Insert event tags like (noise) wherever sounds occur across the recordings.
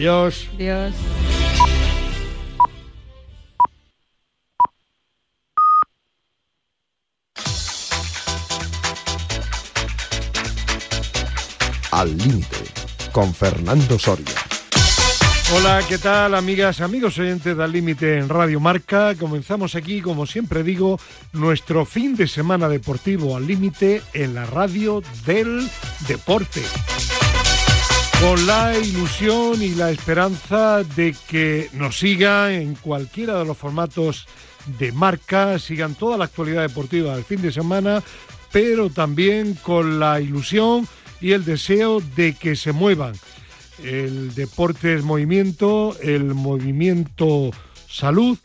Adiós. Adiós. Al límite, con Fernando Soria. Hola, ¿qué tal amigas, amigos oyentes del Límite en Radio Marca? Comenzamos aquí, como siempre digo, nuestro fin de semana deportivo al límite en la radio del deporte. Con la ilusión y la esperanza de que nos siga en cualquiera de los formatos de marca, sigan toda la actualidad deportiva del fin de semana, pero también con la ilusión y el deseo de que se muevan el deporte es movimiento, el movimiento salud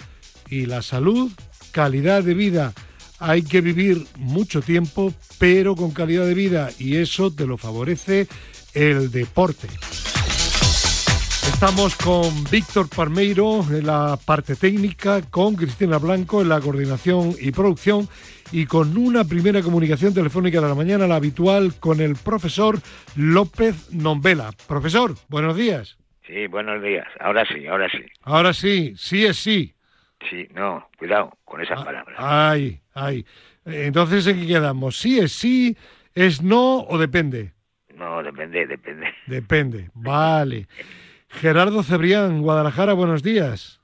y la salud calidad de vida. Hay que vivir mucho tiempo, pero con calidad de vida y eso te lo favorece el deporte. Estamos con Víctor Parmeiro en la parte técnica, con Cristina Blanco en la coordinación y producción y con una primera comunicación telefónica de la mañana, la habitual, con el profesor López Nombela. Profesor, buenos días. Sí, buenos días. Ahora sí, ahora sí. Ahora sí, sí es sí. Sí, no, cuidado con esas palabras. Ay, ay. Entonces, ¿en qué quedamos? ¿Sí es sí, es no o depende? No, depende, depende. (laughs) Depende, vale. Gerardo Cebrián, Guadalajara, buenos días.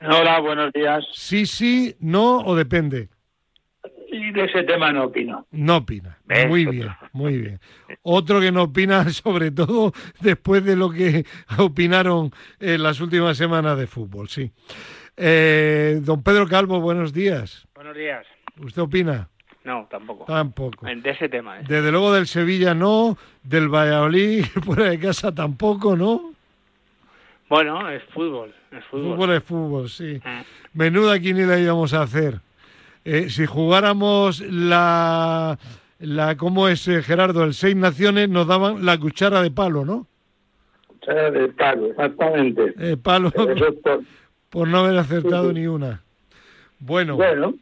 Hola, buenos días. Sí, sí, no o depende. Y de ese tema no opino. No opina. Muy bien, muy bien. Otro que no opina, (laughs) sobre todo después de lo que opinaron en las últimas semanas de fútbol, sí. Eh, don Pedro Calvo, buenos días. Buenos días. ¿Usted opina? No, tampoco. Tampoco. De ese tema. ¿eh? Desde luego del Sevilla no, del Valladolid (laughs) fuera de casa tampoco, ¿no? Bueno, es fútbol. Es fútbol. fútbol es fútbol, sí. Ah. Menuda quiniela íbamos a hacer. Eh, si jugáramos la, la ¿cómo es eh, Gerardo? El Seis Naciones nos daban la cuchara de palo, ¿no? Cuchara de palo, exactamente. Eh, palo (laughs) por... no haber acertado ni una. Bueno. Bueno.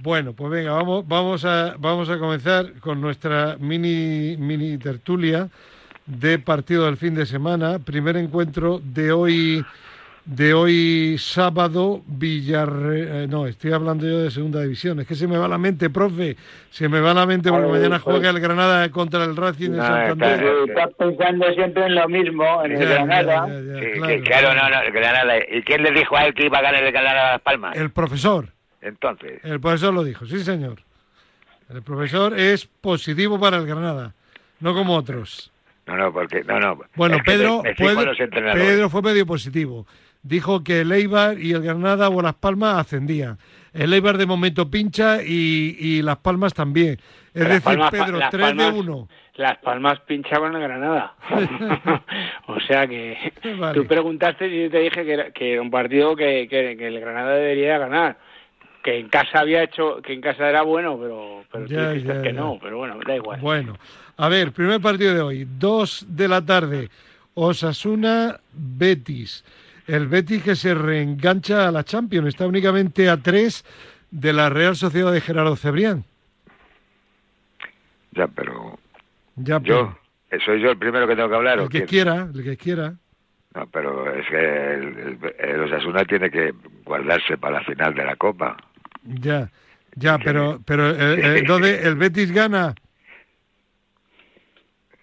Bueno, pues venga, vamos, vamos, a, vamos a comenzar con nuestra mini, mini tertulia de partido del fin de semana. Primer encuentro de hoy de hoy sábado Villarreal, eh, no, estoy hablando yo de segunda división, es que se me va la mente, profe, se me va la mente porque mañana juega el Granada contra el Racing de Santander. Estás pensando siempre en lo mismo, en el Granada. claro, no, no, el Granada. ¿Y quién le dijo a él que iba a ganar el Granada a Las Palmas? El profesor. Entonces. El profesor lo dijo, sí señor. El profesor es positivo para el Granada, no como otros. No, no, porque no, no. Bueno, Pedro, Pedro fue medio positivo dijo que el Eibar y el Granada o Las Palmas ascendían. El Eibar de momento pincha y, Las Palmas también. Es decir, Pedro, 3 de 1. Las Palmas pinchaban el Granada. (laughs) (laughs) o sea que tú preguntaste y yo te dije que era, que un partido que, que, el Granada debería ganar que en casa había hecho, que en casa era bueno, pero, pero tú dijiste que no, pero bueno, da igual. Bueno, a ver, primer partido de hoy, 2 de la tarde, Osasuna Betis el Betis que se reengancha a la Champions, está únicamente a tres de la Real Sociedad de Gerardo Cebrián. Ya, pero ya, yo soy yo el primero que tengo que hablar. El que quiera, el que quiera. No, pero es que el, Osasuna tiene que guardarse para la final de la Copa. Ya, ya, pero pero eh, eh, (laughs) el Betis gana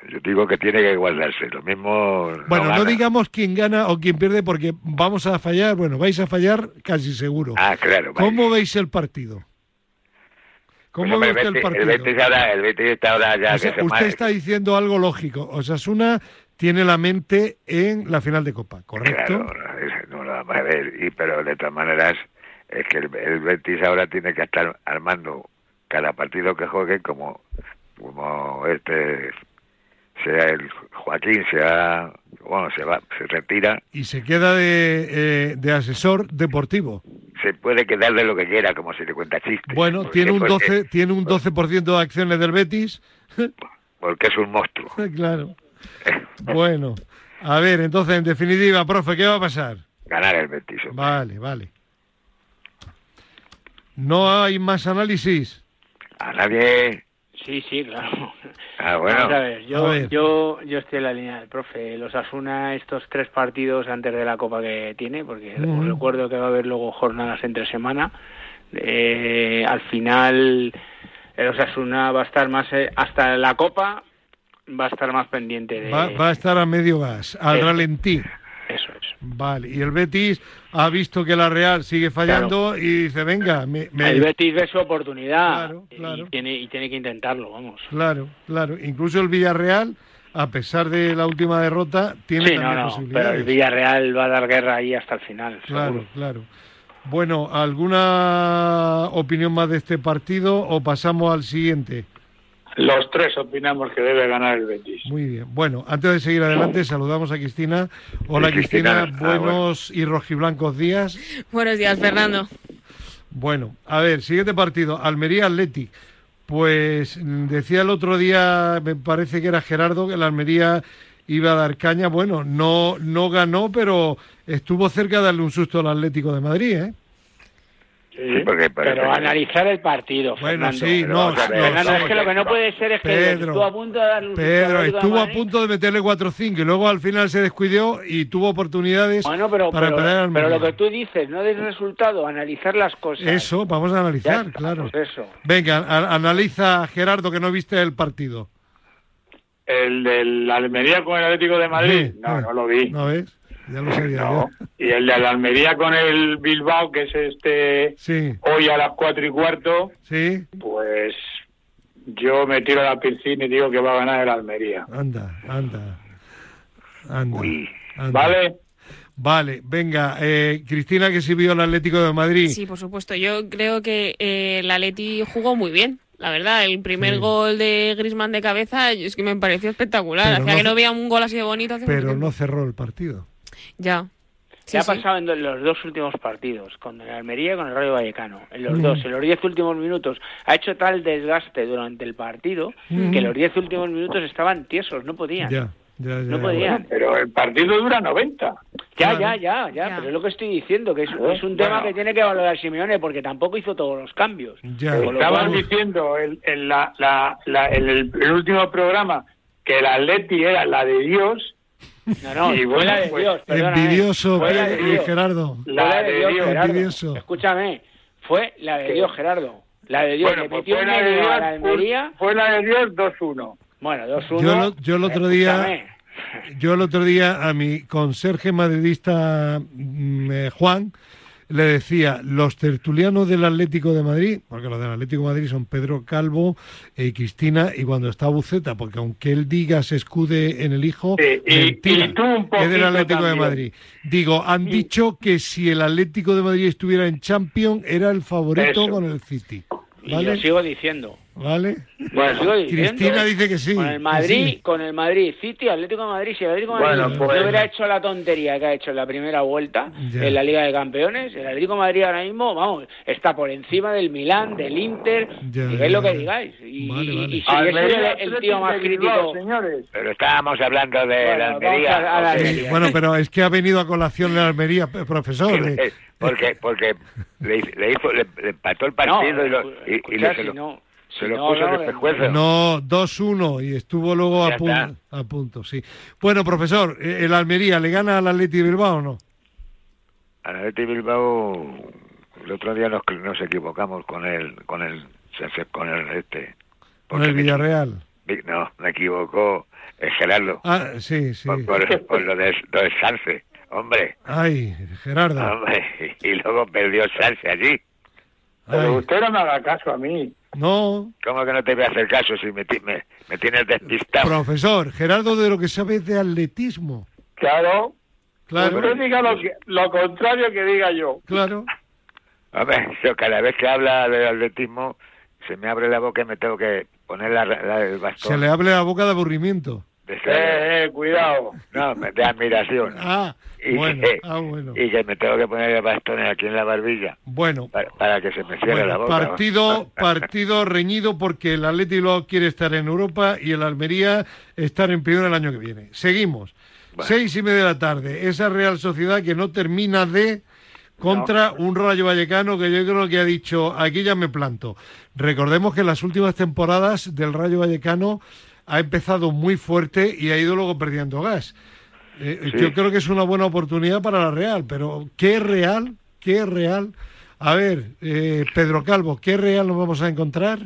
yo digo que tiene que guardarse. Lo mismo. Bueno, no, digamos quién gana o quién pierde, porque vamos a fallar. Bueno, vais a fallar casi seguro. Ah, claro. ¿Cómo veis el partido? ¿Cómo veis el, partido? El Betis, ahora, el Betis está ahora ya. usted está diciendo algo lógico. Osasuna tiene la mente en la final de Copa, ¿correcto? Claro, no, no, a ver, y, pero de todas maneras, es que el, el Betis ahora tiene que estar armando cada partido que juegue como, como este sea el Joaquín, sea, bueno, se va, se retira. Y se queda de, eh, de asesor deportivo. Se puede quedar de lo que quiera, como se le cuenta chiste. Bueno, tiene un 12, tiene un 12% de acciones del Betis. (laughs) Porque es un monstruo. (laughs) claro. bueno, a ver, entonces, en definitiva, profe, ¿qué va a pasar? Ganar el Betis. Vale, vale. ¿No hay más análisis? A nadie Sí, sí, claro. Ah, bueno. yo, yo, yo estoy en la línea del profe. Los Asuna, estos tres partidos antes de la Copa que tiene, porque recuerdo que va a haber luego jornadas entre semana. Eh, al final, el Osasuna va a estar más, eh, hasta la Copa, va a estar más pendiente de... Va, a estar a medio gas, al ralentí. Eso es. Vale, y el Betis ha visto que la Real sigue fallando y dice, venga, me, el Betis ve su oportunidad Y, tiene, y tiene que intentarlo, vamos. Claro, claro. Incluso el Villarreal, a pesar de la última derrota, tiene sí, también no, Pero el Villarreal va a dar guerra ahí hasta el final. Claro, claro. Bueno, ¿alguna opinión más de este partido o pasamos al siguiente? Los tres opinamos que debe ganar el Betis. Muy bien. Bueno, antes de seguir adelante, saludamos a Cristina. Hola, Cristina. Ah, buenos y rojiblancos días. Buenos días, Fernando. Bueno, a ver, siguiente partido. Almería Athletic. Pues decía el otro día, me parece que era Gerardo, que la Almería iba a dar caña. Bueno, no, no ganó, pero estuvo cerca de darle un susto al Atlético de Madrid, ¿eh? Pero analizar el partido. Bueno, sí, no, es que lo que no puede ser es que estuvo a punto de darle un Pedro, estuvo a punto de meterle 4-5 y luego al final se descuidó y tuvo oportunidades bueno, pero, para pero, pero lo que tú dices, no des resultado, analizar las cosas. Eso, vamos a analizar, claro. Pues eso. Venga, analiza, Gerardo, que no viste el partido. El del Almería con el Atlético de Madrid, no, no lo vi. ¿No ves? Ya lo sabía. Y el de la Almería con el Bilbao, que es este hoy a las cuatro y cuarto, sí. pues yo me tiro a la piscina y digo que va a ganar el Almería. Anda, anda. Anda. ¿Vale? Vale, venga, eh, Cristina, que sí vio el Atlético de Madrid. Sí, por supuesto. Yo creo que eh, el Atleti jugó muy bien. La verdad, el primer gol de Grisman de cabeza es que me pareció espectacular. Hacía que no veía un gol así de bonito. Pero no cerró el partido. Ya. Se ha pasado en los dos últimos partidos, con el Almería y con el Rayo Vallecano. En los dos, en los diez últimos minutos, ha hecho tal desgaste durante el partido que los diez últimos minutos estaban tiesos, no podían. Ya. Ya, no podían. pero el partido dura 90. Ya, ya, ya, ya, pero es lo que estoy diciendo, que es, un tema que tiene que valorar Simeone porque tampoco hizo todos los cambios. Ya. Estaban diciendo en, la, la, en el, último programa que el Atleti era la de Dios no, no, y fue la de pues, Dios, Envidioso, Gerardo. La de Dios, Gerardo. Escúchame, fue la de Dios, Gerardo. La de Dios, bueno, pues fue, la de Dios, Almería. fue la de Dios 2-1. Bueno, 2-1. Yo, yo el otro día... (laughs) Yo el otro día a mi conserje madridista mm, eh, Juan le decía, los tertulianos del Atlético de Madrid, porque los del Atlético de Madrid son Pedro Calvo y Cristina, y cuando está Buceta, porque aunque él diga se escude en el hijo, mentira, es del Atlético de Madrid. Digo, han dicho que si el Atlético de Madrid estuviera en Champions, era el favorito con el City. ¿vale? Y yo sigo diciendo. ¿Vale? Bueno, Cristina dice que sí. Con el Madrid, con el Madrid City, Atlético de Madrid, si el Atlético de Madrid no hubiera hecho la tontería que ha hecho en la primera vuelta en la Liga de Campeones, el Atlético de Madrid ahora mismo, vamos, está por encima del Milán, del Inter, digáis lo que digáis. Y, y si es el, tío más crítico. Señores. Pero estábamos hablando de la Almería. Bueno, pero es que ha venido a colación la Almería, profesor. porque porque le, hizo, le, empató el partido y, lo, y, le, no, se lo puso no, No, 2-1 y estuvo luego a punto, a punto, sí. Bueno, profesor, eh, ¿el Almería le gana al Atleti Bilbao o no? Al Atleti Bilbao, el otro día nos, nos equivocamos con el, con el, con el este. Con el Villarreal. no, me equivocó el Gerardo. Ah, sí, sí. Por, lo de, lo de Sanse, hombre. Ay, Gerardo. Hombre, (laughs) y luego perdió Sanse allí. Pero usted no me haga caso a mí. No. ¿Cómo que no te voy a hacer caso si me, me, tienes despistado? Profesor, Gerardo de lo que sabe de atletismo. Claro. Claro. Usted diga lo, lo contrario que diga yo. Claro. Hombre, yo cada vez que habla de atletismo se me abre la boca y me tengo que poner la, el bastón. Se le abre la boca de aburrimiento. Eh, eh, cuidado. No, de admiración. (laughs) Ah, y bueno, que, ah, bueno. Y que me tengo que poner el bastón aquí en la barbilla. Bueno. Para, que se me cierre la boca. Partido, (laughs) partido reñido porque el Atlético quiere estar en Europa y el Almería estar en primera el año que viene. Seguimos. Seis y media de la tarde. Esa Real Sociedad que no termina de contra un Rayo Vallecano que yo creo que ha dicho, aquí ya me planto. Recordemos que en las últimas temporadas del Rayo Vallecano ha empezado muy fuerte y ha ido luego perdiendo gas. Eh, yo creo que es una buena oportunidad para la Real, pero ¿qué Real? ¿Qué Real? A ver, eh, Pedro Calvo, ¿qué Real nos vamos a encontrar?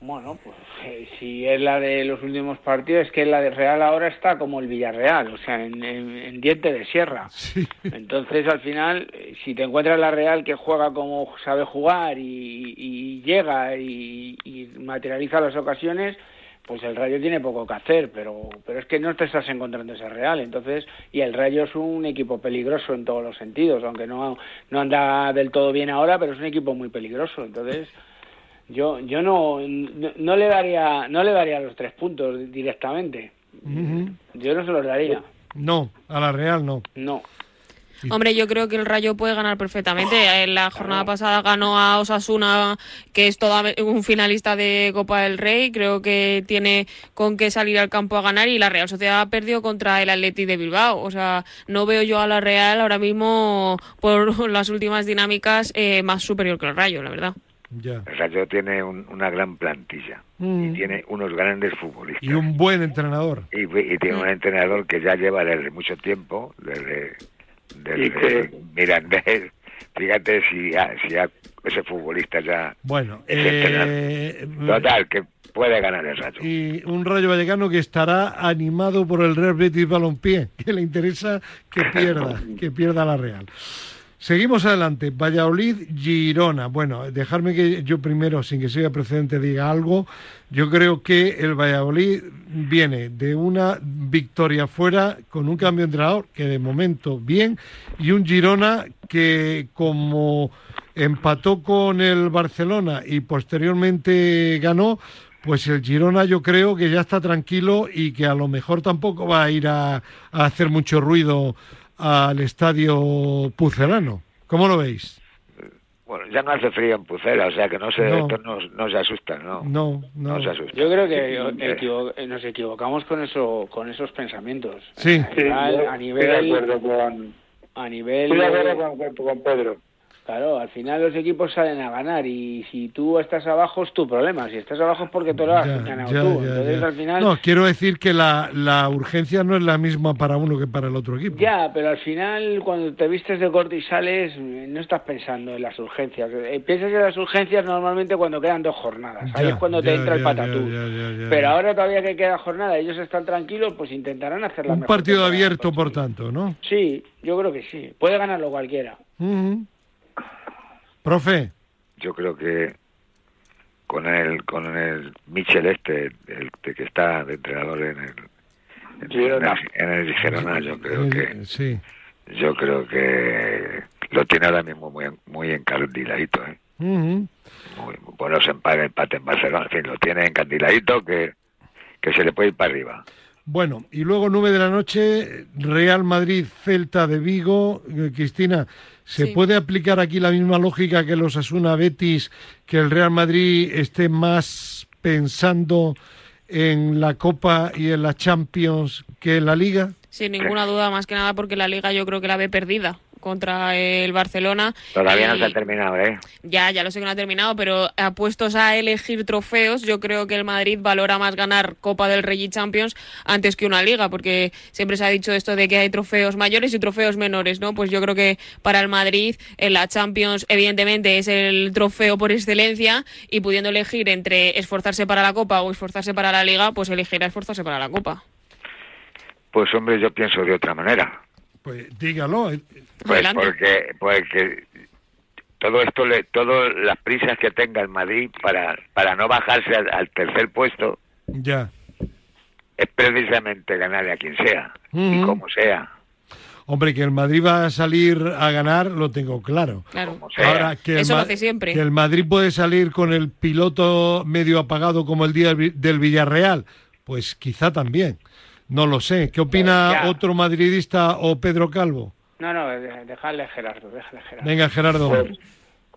Bueno, pues eh, si es la de los últimos partidos, es que la de Real ahora está como el Villarreal, o sea, en, diente de sierra. (laughs) Entonces, al final, eh, si te encuentras la Real que juega como sabe jugar y, llega y, materializa las ocasiones, pues el Rayo tiene poco que hacer, pero, pero es que no te estás encontrando ese Real, entonces, y el Rayo es un equipo peligroso en todos los sentidos, aunque no, no anda del todo bien ahora, pero es un equipo muy peligroso, entonces yo yo no, no, le daría no le daría los tres puntos directamente. Yo no se los daría. No a la Real no. No Hombre, yo creo que el Rayo puede ganar perfectamente. En la jornada pasada ganó a Osasuna, que es toda un finalista de Copa del Rey. Creo que tiene con qué salir al campo a ganar y la Real Sociedad ha perdido contra el Atleti de Bilbao. O sea, no veo yo a la Real ahora mismo por (laughs) las últimas dinámicas eh, más superior que el Rayo, la verdad. El Rayo tiene una gran plantilla y mm. tiene unos grandes futbolistas. Y un buen entrenador. Y, tiene un entrenador que ya lleva desde mucho tiempo, desde, desde Mirandés. Fíjate si, si ese futbolista ya. Bueno, eh, total, que puede ganar el Rayo. Y un Rayo Vallecano que estará animado por el Real Betis Balompié, que le interesa que pierda, (laughs) que pierda la Real. Seguimos adelante. Valladolid, Girona. Bueno, dejarme que yo primero, sin que sea precedente, diga algo. Yo creo que el Valladolid viene de una victoria fuera con un cambio de entrenador, que de momento bien, y un Girona que como empató con el Barcelona y posteriormente ganó, pues el Girona yo creo que ya está tranquilo y que a lo mejor tampoco va a ir a, a hacer mucho ruido al estadio pucelano. ¿Cómo lo veis? Bueno, ya no hace frío en Pucela, o sea que no se, no. no, se asustan, ¿no? No, no. se asusta. Yo creo que nos equivocamos con eso, con esos pensamientos. Sí. a nivel, de acuerdo con, a nivel, estoy de acuerdo con, con Pedro. Claro, al final los equipos salen a ganar y si tú estás abajo es tu problema. Si estás abajo es porque tú lo has ganado tú. Entonces al final. No, quiero decir que la, la, urgencia no es la misma para uno que para el otro equipo. Ya, pero al final cuando te vistes de corte y sales no estás pensando en las urgencias. Eh, piensas en las urgencias normalmente cuando quedan dos jornadas. Ahí es cuando te entra el patatú. Pero ahora todavía que queda jornada, ellos están tranquilos, pues intentarán hacer la Un partido abierto, por tanto, ¿no? Sí, yo creo que sí. Puede ganarlo cualquiera. Profe. Yo creo que con el con el Michel este, el, que está de entrenador en el en, el, Girona, yo creo que sí. yo creo que lo tiene ahora mismo muy muy encandiladito, ¿eh? muy, buenos empate, empate en Barcelona, en fin, lo tiene encandiladito que que se le puede ir para arriba. Bueno, y luego nueve de la noche, Real Madrid, Celta de Vigo. Eh, Cristina, ¿se puede aplicar aquí la misma lógica que los Asuna Betis, que el Real Madrid esté más pensando en la Copa y en la Champions que en la Liga? Sin ninguna duda, más que nada porque la Liga yo creo que la ve perdida contra el Barcelona. Todavía no se ha terminado, ¿eh? Ya, ya lo sé que no ha terminado, pero apuestos a elegir trofeos, yo creo que el Madrid valora más ganar Copa del Rey y Champions antes que una liga, porque siempre se ha dicho esto de que hay trofeos mayores y trofeos menores, ¿no? Pues yo creo que para el Madrid en la Champions evidentemente es el trofeo por excelencia y pudiendo elegir entre esforzarse para la Copa o esforzarse para la liga, pues elegirá esforzarse para la Copa. Pues hombre, yo pienso de otra manera. Pues dígalo. Pues porque, porque todo esto, le, todas las prisas que tenga el Madrid para, para no bajarse al, tercer puesto, ya es precisamente ganarle a quien sea y como sea. Hombre, que el Madrid va a salir a ganar, lo tengo claro. claro. Ahora, que Eso lo hace siempre. Que el Madrid puede salir con el piloto medio apagado como el día del Villarreal, pues quizá también. No lo sé. ¿Qué opina otro madridista o Pedro Calvo? No, no, dejarle Gerardo, déjale Gerardo. Venga, Gerardo. Pues,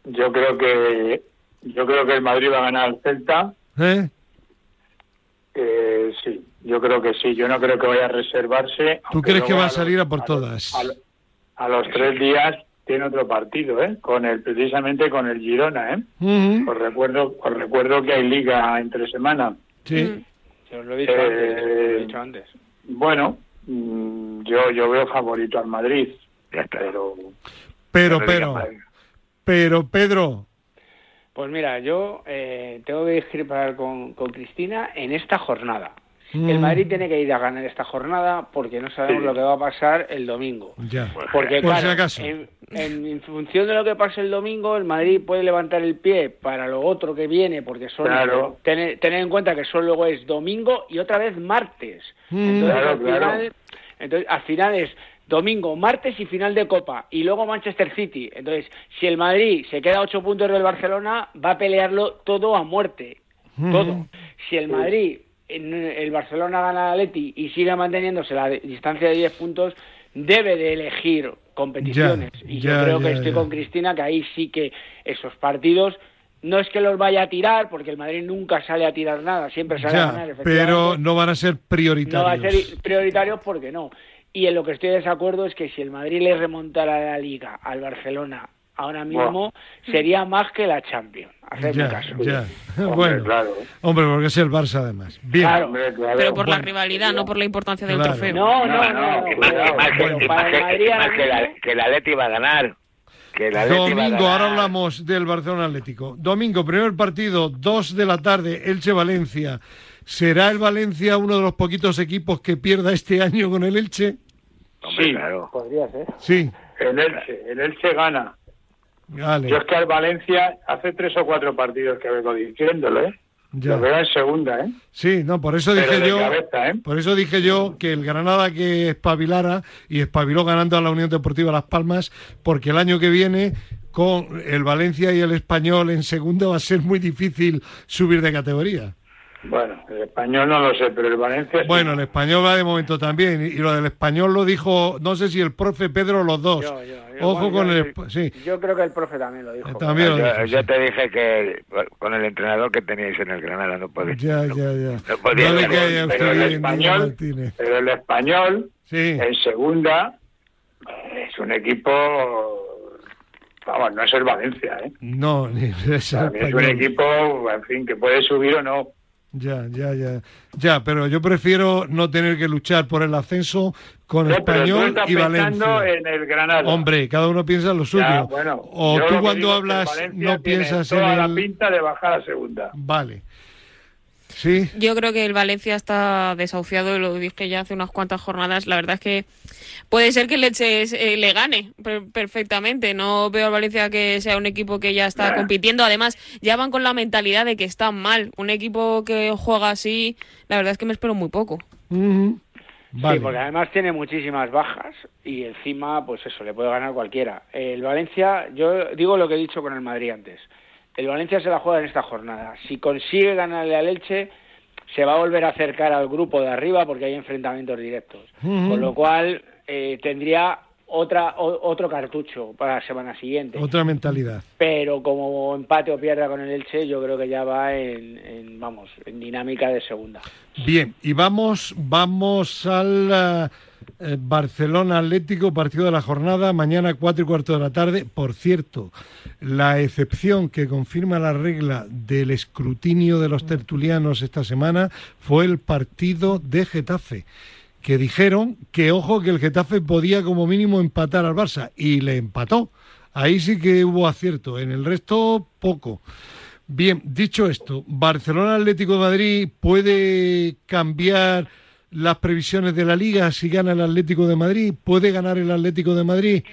yo creo que yo creo que el Madrid va a ganar al Celta. ¿Eh? ¿Eh? sí, yo creo que sí. Yo no creo que vaya a reservarse. ¿Tú crees que va a salir a por todas? A, los tres días tiene otro partido, ¿eh? Con el, precisamente con el Girona, ¿eh? Os recuerdo, os recuerdo que hay liga entre semana. Sí. Se os lo he dicho, antes, Eh, lo he dicho antes. Bueno, mm, yo yo veo favorito al Madrid, pero Pero, pero, pero, Pedro, Pues mira, yo eh, tengo que discrepar con, con Cristina en esta jornada. El Mm. Madrid tiene que ir a ganar esta jornada porque no sabemos Sí. lo que va a pasar el domingo. ya. Porque Por si claro, acaso. En, en- en función de lo que pase el domingo, el Madrid puede levantar el pie para lo otro que viene, porque son Claro. tener, tener en cuenta que solo luego es domingo y otra vez martes. Mm. Entonces, Claro, al final, claro. entonces, al final es domingo, martes y final de Copa, y luego Manchester City. Entonces, si el Madrid se queda a ocho puntos del Barcelona, va a pelearlo todo a muerte. Mm. Todo. Si el Madrid, el Barcelona gana al Atleti y sigue manteniéndose la distancia de 10 puntos, debe de elegir competiciones. Ya, y ya, yo creo ya, que estoy con Cristina que ahí sí que esos partidos no es que los vaya a tirar, porque el Madrid nunca sale a tirar nada, siempre sale a ganar. pero no van a ser no va a prioritarios. ser prioritarios porque no. Y en lo que estoy de desacuerdo es que si el Madrid le remontara la Liga al Barcelona ahora mismo, sería más que la Champions. Hacerme Ya, caso. ya. (laughs) Hombre, bueno, claro. hombre, porque es el Barça además. Bien. Claro. hombre, claro. Pero por la rivalidad, no por la importancia del trofeo. No, no, no. Que, el Atleti va a ganar. Que el Atleti va a Domingo, ganar. ahora hablamos del Barcelona Atlético. Domingo, primer partido, 2 de la tarde, Elche-Valencia. ¿Será el Valencia uno de los poquitos equipos que pierda este año con el Elche? Hombre, Sí. claro. Podría ser. Sí. El Elche, el Elche gana. Vale. Yo es que al Valencia hace tres o cuatro partidos que vengo diciéndolo, ¿eh? Ya. Lo veo en segunda, ¿eh? Sí, no, por eso Pero dije yo. cabeza, ¿eh? Por eso dije yo que el Granada que espabilara y espabiló ganando a la Unión Deportiva Las Palmas, porque el año que viene con el Valencia y el Español en segunda va a ser muy difícil subir de categoría. Bueno, el español no lo sé, pero el Valencia sí. Bueno, el español va de momento también. Y lo del español lo dijo, no sé si el profe Pedro o los dos. Yo, yo, yo, Ojo bueno, con yo- el. Sí, Yo creo que el profe también lo dijo. Eh, también lo Yo, dijo, yo sí. te dije que con el entrenador que teníais en el Granada no podéis. Ya, no- ya, ya. no podía No pero usted el español, pero el español Sí, en segunda es un equipo, vamos, no es el Valencia, ¿eh? no, ni (laughs) es el es un equipo, en fin, que puede subir o no. Ya, ya, ya. Ya, pero yo prefiero no tener que luchar por el ascenso con No, español y Valencia. en el Granada. Hombre, cada uno piensa lo suyo. Ya, bueno, o tú cuando hablas no piensas en toda la el... pinta de bajar a segunda. Vale. Sí, Yo creo que el Valencia está desahuciado, y lo dije ya hace unas cuantas jornadas. La verdad es que puede ser que el Leche eh, le gane per- perfectamente. No veo al Valencia que sea un equipo que ya está Nah. compitiendo. Además, ya van con la mentalidad de que están mal. Un equipo que juega así, la verdad es que me espero muy poco. Vale. Sí, porque además tiene muchísimas bajas y encima, pues eso, le puede ganar cualquiera. El Valencia, yo digo lo que he dicho con el Madrid antes. El Valencia se la juega en esta jornada. Si consigue ganarle al Elche, se va a volver a acercar al grupo de arriba porque hay enfrentamientos directos. Con lo cual, eh, tendría otra o- otro cartucho para la semana siguiente. Otra mentalidad. Pero como empate o pierda con el Elche, yo creo que ya va en, en, vamos, en dinámica de segunda. Bien, y vamos, vamos al eh, eh, Barcelona Atlético, partido de la jornada, mañana cuatro y cuarto de la tarde. Por cierto, la excepción que confirma la regla del escrutinio de los tertulianos esta semana fue el partido de Getafe, que dijeron que ojo que el Getafe podía como mínimo empatar al Barça y le empató. Ahí sí que hubo acierto, en el resto poco. Bien, dicho esto, ¿Barcelona Atlético de Madrid puede cambiar las previsiones de la liga si gana el Atlético de Madrid? ¿Puede ganar el Atlético de Madrid?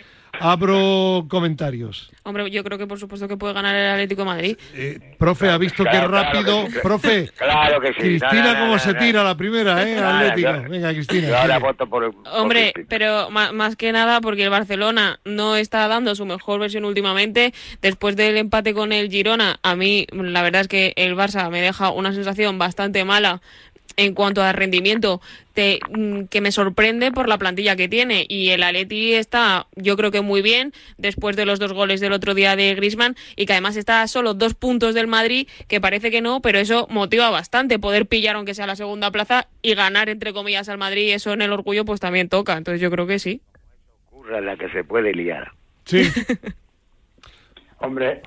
Abro comentarios. Hombre, yo creo que por supuesto que puede ganar el Atlético de Madrid. Eh, profe, ha visto Claro, qué claro rápido. que sí. Profe, (laughs) Claro que sí. Cristina, No, no, cómo no, se no. tira la primera, ¿eh? Atlético. yo- Venga, Cristina. Yo ahora voto por. por Hombre, Cristina. pero más que nada porque el Barcelona no está dando su mejor versión últimamente. Después del empate con el Girona, a mí la verdad es que el Barça me deja una sensación bastante mala en cuanto a rendimiento te- mm, que me sorprende por la plantilla que tiene y el Atleti está yo creo que muy bien después de los dos goles del otro día de Griezmann y que además está a solo dos puntos del Madrid que parece que no pero eso motiva bastante poder pillar aunque sea la segunda plaza y ganar entre comillas al Madrid eso en el orgullo pues también toca entonces yo creo que sí Ocurra la que se puede liar. Sí. (laughs) Hombre,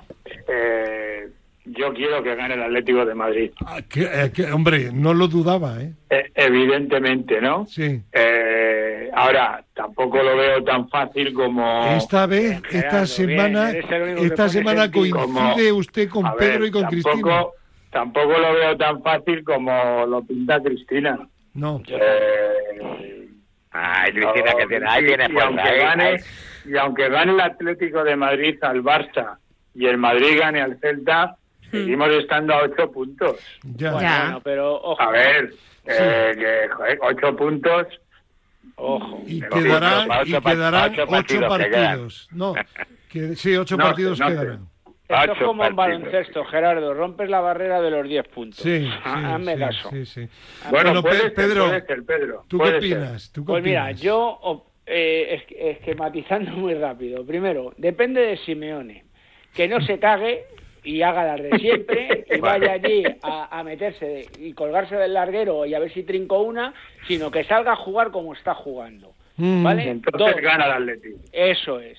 eh, yo quiero que gane el Atlético de Madrid. Ah, eh, hombre, no lo dudaba, ¿eh? ¿eh? evidentemente, ¿no? Sí. Eh, ahora, tampoco lo veo tan fácil como... Esta vez, esta semana, esta semana coincide usted con Pedro y con Cristina. Tampoco lo veo tan fácil como lo pinta Cristina. No. Eh, Ay, Cristina, que tiene, ahí tiene fuerza. Y aunque gane el Atlético de Madrid al Barça y el Madrid gane al Celta, Seguimos estando a ocho puntos. Ya. Bueno, pero ojo. A ver, eh, que, ocho puntos. Ojo. Y quedarán, ocho, y quedarán ocho, partidos. No, que, sí, ocho partidos quedarán. Esto es como en baloncesto, Gerardo. Rompes la barrera de los diez puntos. Sí, Hazme sí, caso. Sí, sí. Bueno, Pedro, Pedro, ¿tú qué opinas? ¿Tú qué pues mira, yo eh, esquematizando (laughs) muy rápido. Primero, depende de Simeone. Que no se cague y haga las de siempre (laughs) y vaya allí a, meterse y colgarse del larguero y a ver si trinco una, sino que salga a jugar como está jugando. Mm. ¿Vale? Entonces gana el Atlético. Eso es.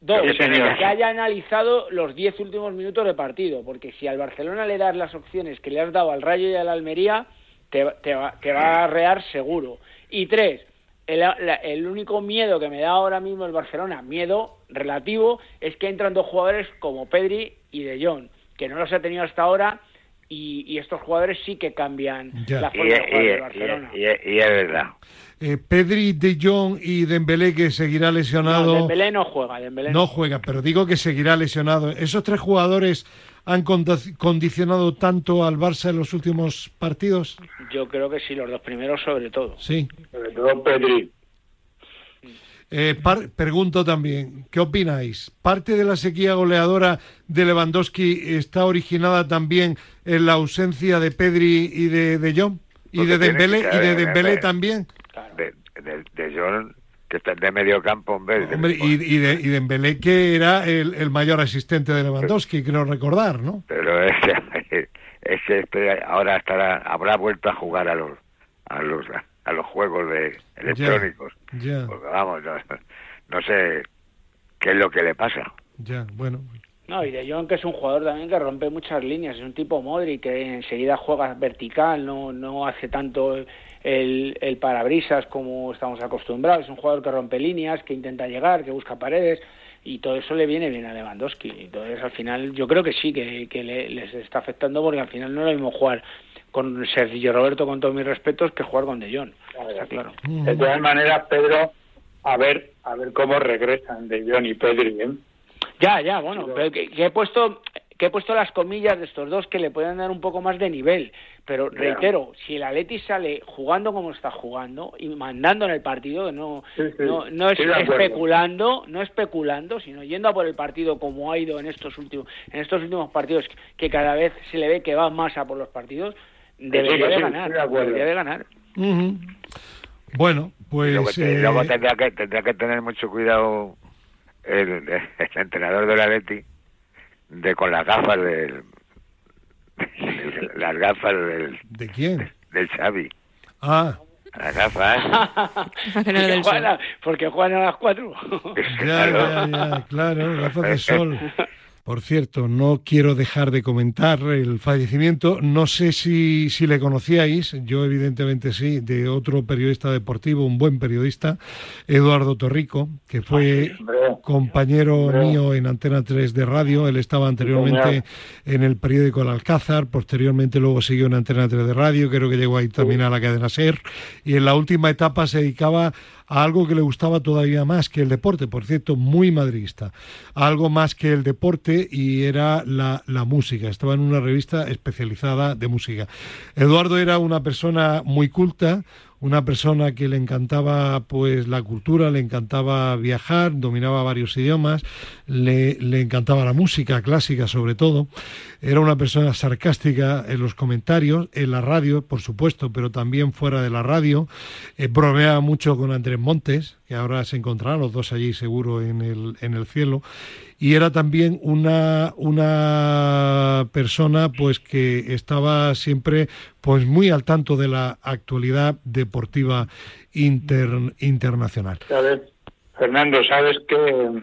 Dos, que haya analizado los diez últimos minutos de partido, porque si al Barcelona le das las opciones que le has dado al Rayo y al Almería, te, te, va, te va a rear seguro. Y tres, el, el, único miedo que me da ahora mismo el Barcelona, miedo relativo, es que entran dos jugadores como Pedri y De Jong, que no los ha tenido hasta ahora y, estos jugadores sí que cambian la forma de jugar de Barcelona. Y, es verdad. Eh, Pedri, De Jong y Dembélé que seguirá lesionado. No, Dembélé no juega, Dembélé no, juega, pero digo que seguirá lesionado. Esos tres jugadores han condicionado tanto al Barça en los últimos partidos. Yo creo que sí, los dos primeros sobre todo. Sí. Sobre todo Pedri. Eh, pregunto también, ¿qué opináis? ¿Parte de la sequía goleadora de Lewandowski está originada también en la ausencia de Pedri y de, de John? ¿Y de Dembélé, y de Dembélé también? De, de, John, que está de medio campo, hombre. y, y, de, y Dembélé, que era el, mayor asistente de Lewandowski, creo recordar, ¿no? Pero ese, (laughs) ese ahora estará, habrá vuelto a jugar a los, a los a los juegos de electrónicos. Porque vamos, no, sé qué es lo que le pasa. Ya, bueno. No, y de Jong que es un jugador también que rompe muchas líneas, es un tipo Modric que enseguida juega vertical, no, no hace tanto el, el parabrisas como estamos acostumbrados, es un jugador que rompe líneas, que intenta llegar, que busca paredes, y todo eso le viene bien a Lewandowski. Entonces, al final, yo creo que sí, que, que le, les está afectando porque al final no es lo mismo jugar con Sergio Roberto, con todos mis respetos, que jugar con De Jong. Claro, De todas maneras, Pedro, a ver, a ver cómo regresan De Jong y Pedri. ¿eh? Ya, ya, bueno, pero que, he puesto que he puesto las comillas de estos dos que le pueden dar un poco más de nivel. Pero reitero, si el Atleti sale jugando como está jugando y mandando en el partido, no, no, no es especulando, no especulando, sino yendo a por el partido como ha ido en estos últimos, en estos últimos partidos, que cada vez se le ve que va más a por los partidos, debería de ganar, debería de ganar. Bueno, pues... luego, eh, tendrá, que, tendrá que tener mucho cuidado el, entrenador de la Leti de con las gafas del... las gafas del... ¿De quién? Del Xavi. Ah. Las gafas. (laughs) porque, Juana, porque Juan a las cuatro. ya, ya, ya, claro, gafas de (laughs) sol. Por cierto, no quiero dejar de comentar el fallecimiento. No sé si, si, le conocíais, yo evidentemente sí, de otro periodista deportivo, un buen periodista, Eduardo Torrico, que fue compañero mío en Antena 3 de radio. Él estaba anteriormente en el periódico El Alcázar, posteriormente luego siguió en Antena 3 de radio, creo que llegó ahí también a la cadena SER, y en la última etapa se dedicaba algo que le gustaba todavía más que el deporte, por cierto, muy madridista, algo más que el deporte y era la música. Estaba en una revista especializada de música. Eduardo era una persona muy culta, una persona que le encantaba pues la cultura, le encantaba viajar, dominaba varios idiomas, le, le, encantaba la música clásica sobre todo, era una persona sarcástica en los comentarios, en la radio por supuesto, pero también fuera de la radio, eh, bromeaba mucho con Andrés Montes, que ahora se encontrarán los dos allí seguro en el, en el cielo, y era también una, una persona pues que estaba siempre pues muy al tanto de la actualidad deportiva internacional. Fernando, sabes que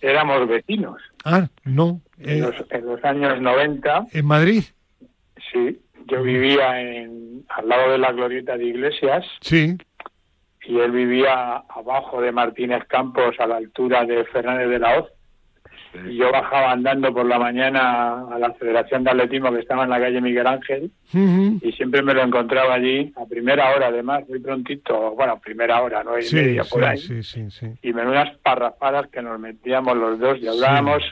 éramos vecinos. Ah, no. En, los, en los años 90. ¿En Madrid? Sí, yo vivía en, al lado de la glorieta de Iglesias. Sí. Y él vivía abajo de Martínez Campos, a la altura de Fernández de la Hoz. Y yo bajaba andando por la mañana a la Federación de Atletismo que estaba en la calle Miguel Ángel y siempre me lo encontraba allí a primera hora, además, muy prontito, bueno, primera hora, no y media por ahí. Sí, sí, sí. Y menudas parrafadas que nos metíamos los dos y hablábamos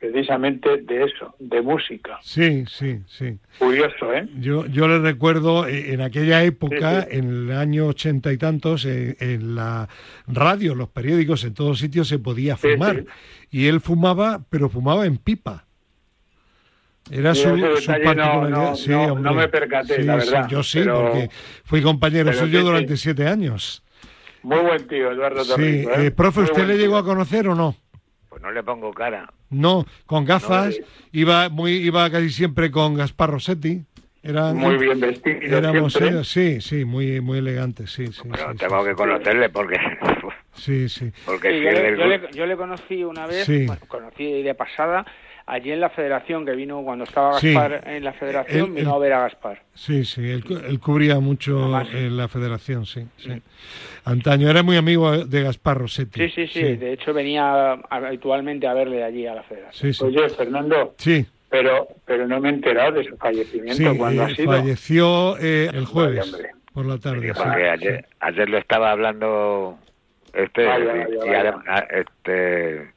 precisamente de eso, de música. Sí, sí, sí. Curioso, ¿eh? Yo, yo le recuerdo eh, en aquella época, en el año ochenta y tantos, eh, en la radio, los periódicos, en todos sitios se podía fumar. Y él fumaba, pero fumaba en pipa. Era su, particularidad. sí, no, me percaté, la verdad. yo sí, porque fui compañero suyo durante siete años. Muy buen tío, Eduardo Torrico, Sí, ¿eh? profe, ¿usted le llegó a conocer o no? Pues no le pongo cara. No, con gafas, iba muy iba casi siempre con Gaspar Rossetti. Era, muy bien vestido. Éramos, sí, sí, muy, muy elegante, sí, sí. Pero tengo que conocerle porque. Sí, sí. Porque yo, le, conocí una vez, conocí de pasada, allí en la federación, que vino cuando estaba Gaspar en la federación, vino a ver a Gaspar. Sí, sí, él, cubría mucho en la federación, sí, sí. Antaño era muy amigo de Gaspar Rossetti. Sí, sí, sí, de hecho venía habitualmente a verle allí a la federación. Oye, Fernando. Sí. Pero, pero no me he enterado de su fallecimiento. cuando ha sido? falleció eh, el jueves por la tarde. ayer, ayer lo estaba hablando este, este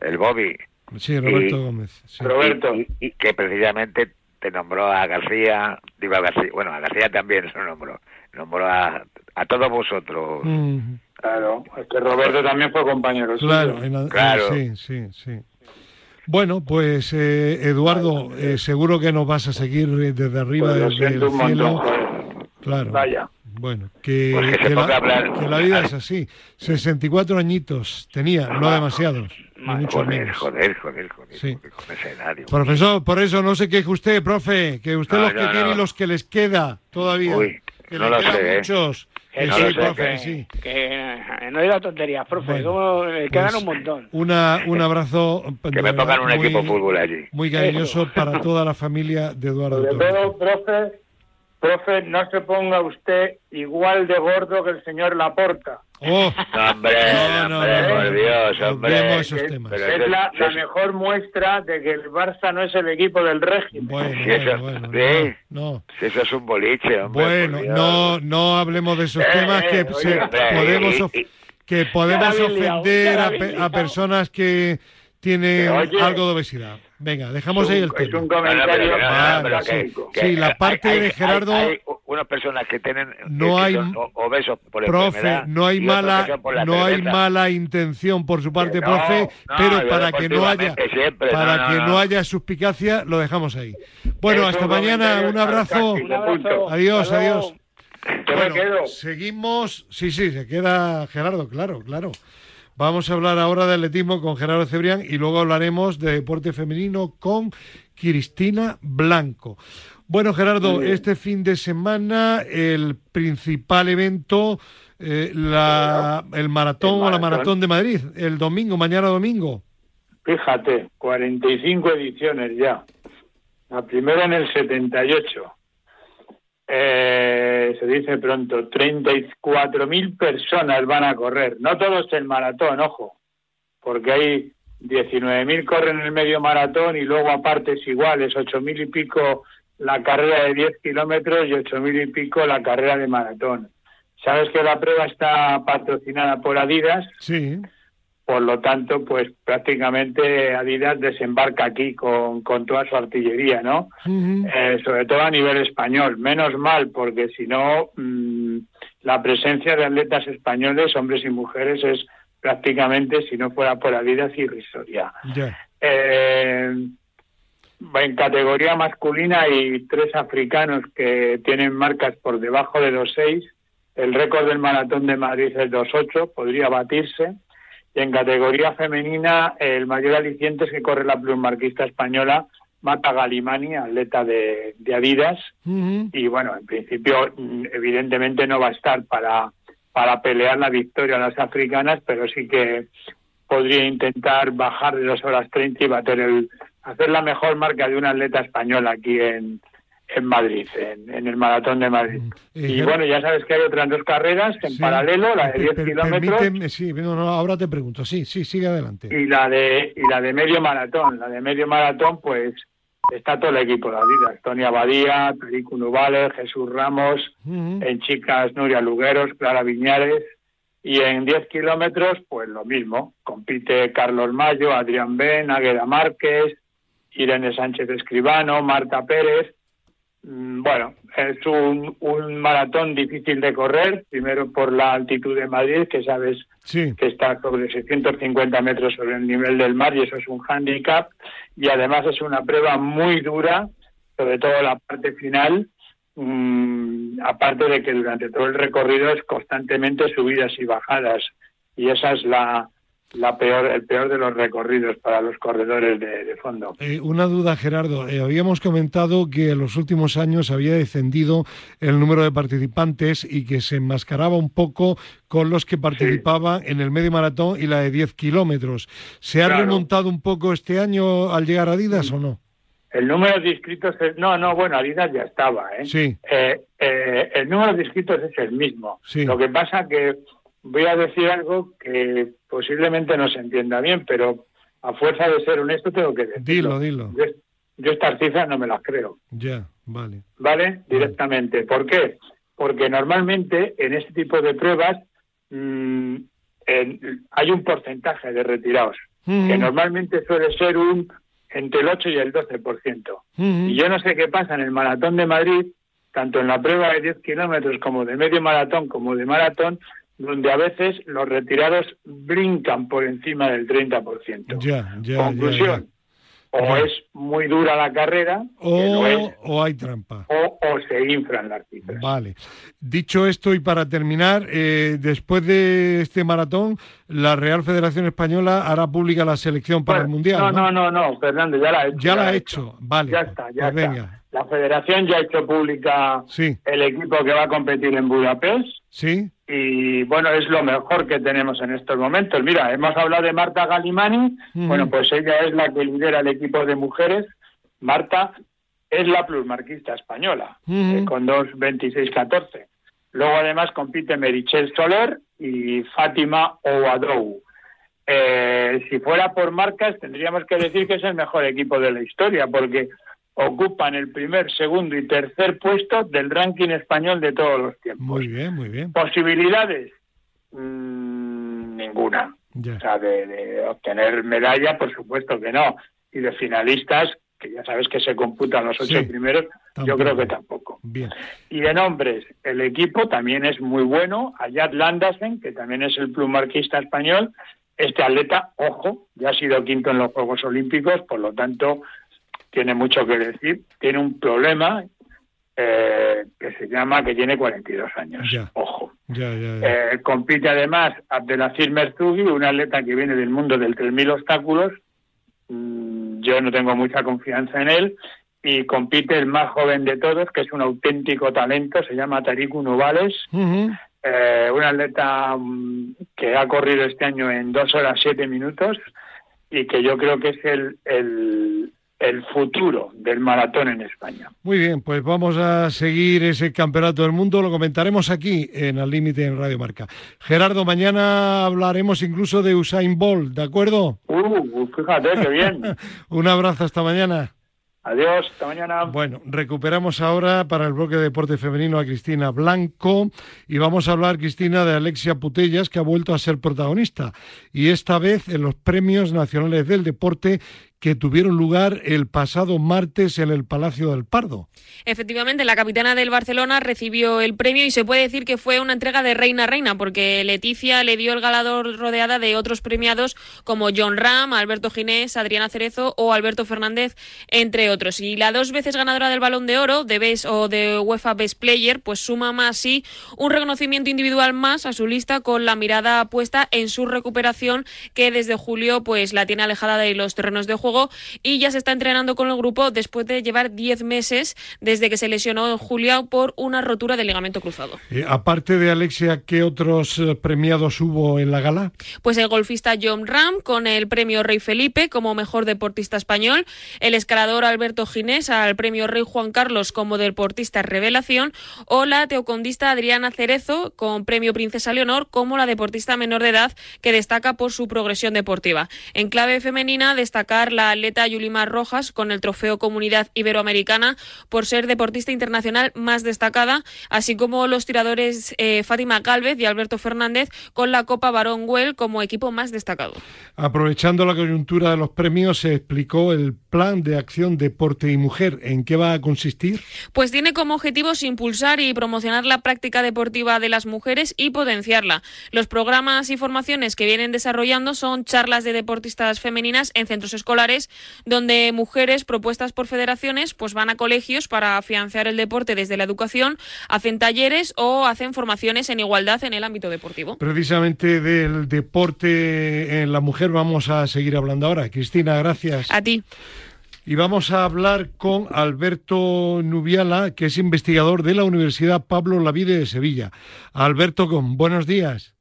el Bobby Sí, Roberto Gómez. Roberto. Y, que precisamente te nombró a García, digo a García, bueno, a García también se nombró, nombró a, a todos vosotros. Claro, es que Roberto también fue compañero claro, claro. Sí, sí, sí. Bueno, pues eh, Eduardo, eh, seguro que nos vas a seguir desde arriba, pues desde el cielo. claro. Vaya. Bueno, que, pues que, la, que, la, vida es así. 64 añitos tenía, no demasiados. Joder, joder, joder, joder, Profesor, por eso no se queje usted, profe, que usted los que tiene y los que les queda todavía. Uy, que no le quedan sé, ¿eh? muchos. Que, sí, profe, sí. Que no diga tonterías, profe, como le quedan pues un montón. Una, un abrazo. (laughs) que me pongan un equipo de fútbol allí. Muy cariñoso (laughs) para toda la familia de Eduardo Sobre todo, profe, profe, no se ponga usted igual de gordo que el señor Laporta. Oh, hombre, no, no, hombre, por Dios, hombre. Esos temas. es, la, la, mejor muestra de que el Barça no es el equipo del régimen. Bueno, si eso, bueno, ¿sí? no, Si eso es un boliche, hombre. Bueno, no, no hablemos de esos eh, temas que, eh, se, podemos, que podemos ofender a, a personas que tienen algo de obesidad. Venga, dejamos ahí el tema. Es un comentario. sí, la parte de Gerardo. Hay, unas personas que tienen no hay, obesos por profe, no hay mala, no hay mala intención por su parte, profe, pero para que no haya, para que no, haya suspicacia, lo dejamos ahí. Bueno, hasta mañana, un abrazo. Un abrazo. Adiós, adiós. Bueno, seguimos. Sí, sí, se queda Gerardo, claro, claro. Vamos a hablar ahora de atletismo con Gerardo Cebrián y luego hablaremos de deporte femenino con Cristina Blanco. Bueno, Gerardo, este fin de semana el principal evento, eh, la, el, maratón o la maratón de Madrid, el domingo, mañana domingo. Fíjate, 45 ediciones ya. La primera en el 78 eh, se dice pronto, 34.000 personas van a correr. No todos el maratón, ojo, porque hay 19.000 corren el medio maratón y luego a partes iguales, 8.000 y pico la carrera de 10 kilómetros y 8.000 y pico la carrera de maratón. Sabes que la prueba está patrocinada por Adidas. Sí. Por lo tanto, pues prácticamente Adidas desembarca aquí con, con toda su artillería, ¿no? Eh, sobre todo a nivel español. Menos mal, porque si no, mm, la presencia de atletas españoles, hombres y mujeres, es prácticamente, si no fuera por Adidas, irrisoria. Eh, en categoría masculina hay tres africanos que tienen marcas por debajo de 2.6. El récord del maratón de Madrid es 2.8, podría batirse y en categoría femenina, el mayor aliciente es que corre la plumarquista española Mata Galimani, atleta de, Adidas. Y bueno, en principio, evidentemente no va a estar para, para pelear la victoria a las africanas, pero sí que podría intentar bajar de dos horas 30 y bater el, hacer la mejor marca de un atleta español aquí en, en Madrid, en, el Maratón de Madrid. Mm. y bueno, ya sabes que hay otras dos carreras en paralelo, la de 10 kilómetros. Sí, ahora te pregunto, sí, sí, sigue adelante. Y la de y la de medio maratón, la de medio maratón, pues está todo el equipo de Adidas, Tony Abadía, Perico Nubales, Jesús Ramos, en chicas Nuria Lugueros, Clara Viñares, y en 10 kilómetros, pues lo mismo, compite Carlos Mayo, Adrián Ben, Águeda Márquez, Irene Sánchez Escribano, Marta Pérez, Mm, bueno, es un, maratón difícil de correr, primero por la altitud de Madrid, que sabes que está sobre 650 metros sobre el nivel del mar y eso es un hándicap, y además es una prueba muy dura, sobre todo la parte final, mm, aparte de que durante todo el recorrido es constantemente subidas y bajadas, y esa es la, la peor, el peor de los recorridos para los corredores de, fondo. Eh, una duda, Gerardo. Eh, habíamos comentado que en los últimos años había descendido el número de participantes y que se enmascaraba un poco con los que participaban en el medio maratón y la de 10 kilómetros. ¿Se ha remontado un poco este año al llegar a Adidas o no? El número de inscritos es... No, no, bueno, Adidas ya estaba, ¿eh? Sí. Eh, el número de inscritos es el mismo. Lo que pasa que voy a decir algo que posiblemente no se entienda bien, pero a fuerza de ser honesto tengo que decirlo. Dilo, dilo. Yo, estas cifras no me las creo. Ya, vale. ¿Vale? Directamente. ¿Por qué? Porque normalmente en este tipo de pruebas mm, hay un porcentaje de retirados, que normalmente suele ser un entre el 8 y el 12%. Y yo no sé qué pasa en el maratón de Madrid, tanto en la prueba de 10 kilómetros como de medio maratón como de maratón, donde a veces los retirados brincan por encima del 30%. Ya, ya, Conclusión, o es muy dura la carrera, o, hay trampa. O, se infran las cifras. Vale. Dicho esto, y para terminar, eh, después de este maratón, la Real Federación Española hará pública la selección para el Mundial. No, no, no, no, Fernando, ya la ha hecho. Ya, la ha hecho. vale. Ya está, ya pues está. La Federación ya ha hecho pública el equipo que va a competir en Budapest. Sí y bueno, es lo mejor que tenemos en estos momentos. Mira, hemos hablado de Marta Galimani, bueno, pues ella es la que lidera el equipo de mujeres. Marta es la plusmarquista española, eh, con dos 26-14. Luego además compite Merichel Soler y Fátima Owadou. Eh, si fuera por marcas, tendríamos que decir que es el mejor equipo de la historia, porque ocupan el primer, segundo y tercer puesto del ranking español de todos los tiempos. Muy bien, muy bien. Posibilidades, mm, ninguna. O sea, de, obtener medalla, por supuesto que no. Y de finalistas, que ya sabes que se computan los ocho primeros, yo creo que tampoco. Bien. Y de nombres, el equipo también es muy bueno. Ayat Landasen, que también es el plumarquista español. Este atleta, ojo, ya ha sido quinto en los Juegos Olímpicos, por lo tanto, tiene mucho que decir. Tiene un problema eh, que se llama que tiene 42 años. Ojo. Eh, compite además Abdelazir Merzugi, un atleta que viene del mundo del 3.000 obstáculos. Mm, yo no tengo mucha confianza en él. Y compite el más joven de todos, que es un auténtico talento, se llama Tariku Nubales. Eh, un atleta mm, que ha corrido este año en dos horas siete minutos y que yo creo que es el, el, el futuro del maratón en España. Muy bien, pues vamos a seguir ese campeonato del mundo, lo comentaremos aquí en Al Límite en Radio Marca. Gerardo, mañana hablaremos incluso de Usain Bolt, ¿de acuerdo? Uh, fíjate, qué bien. (laughs) Un abrazo, hasta mañana. Adiós, hasta mañana. Bueno, recuperamos ahora para el bloque de deporte femenino a Cristina Blanco y vamos a hablar, Cristina, de Alexia Putellas, que ha vuelto a ser protagonista y esta vez en los premios nacionales del deporte que tuvieron lugar el pasado martes en el Palacio del Pardo. Efectivamente, la capitana del Barcelona recibió el premio y se puede decir que fue una entrega de reina reina, porque Leticia le dio el galador rodeada de otros premiados como John Ram, Alberto Ginés, Adriana Cerezo o Alberto Fernández, entre otros. Y la dos veces ganadora del Balón de Oro, de Best o de UEFA Best Player, pues suma más sí un reconocimiento individual más a su lista con la mirada puesta en su recuperación que desde julio pues la tiene alejada de los terrenos de juego juego y ya se está entrenando con el grupo después de llevar 10 meses desde que se lesionó en julio por una rotura del ligamento cruzado. Eh, aparte de Alexia, ¿qué otros eh, premiados hubo en la gala? Pues el golfista John Ram con el premio Rey Felipe como mejor deportista español, el escalador Alberto Ginés al premio Rey Juan Carlos como deportista revelación o la teocondista Adriana Cerezo con premio Princesa Leonor como la deportista menor de edad que destaca por su progresión deportiva. En clave femenina, destacar la atleta Yulimar Rojas con el trofeo Comunidad Iberoamericana por ser deportista internacional más destacada, así como los tiradores eh, Fátima Gálvez y Alberto Fernández con la Copa Barón Well como equipo más destacado. Aprovechando la coyuntura de los premios, se explicó el plan de acción Deporte y Mujer. ¿En qué va a consistir? Pues tiene como objetivos impulsar y promocionar la práctica deportiva de las mujeres y potenciarla. Los programas y formaciones que vienen desarrollando son charlas de deportistas femeninas en centros escolares, donde mujeres propuestas por federaciones pues van a colegios para financiar el deporte desde la educación, hacen talleres o hacen formaciones en igualdad en el ámbito deportivo. Precisamente del deporte en la mujer vamos a seguir hablando ahora. Cristina, gracias. A ti. Y vamos a hablar con Alberto Nubiala, que es investigador de la Universidad Pablo Lavide de Sevilla. Alberto, con buenos días.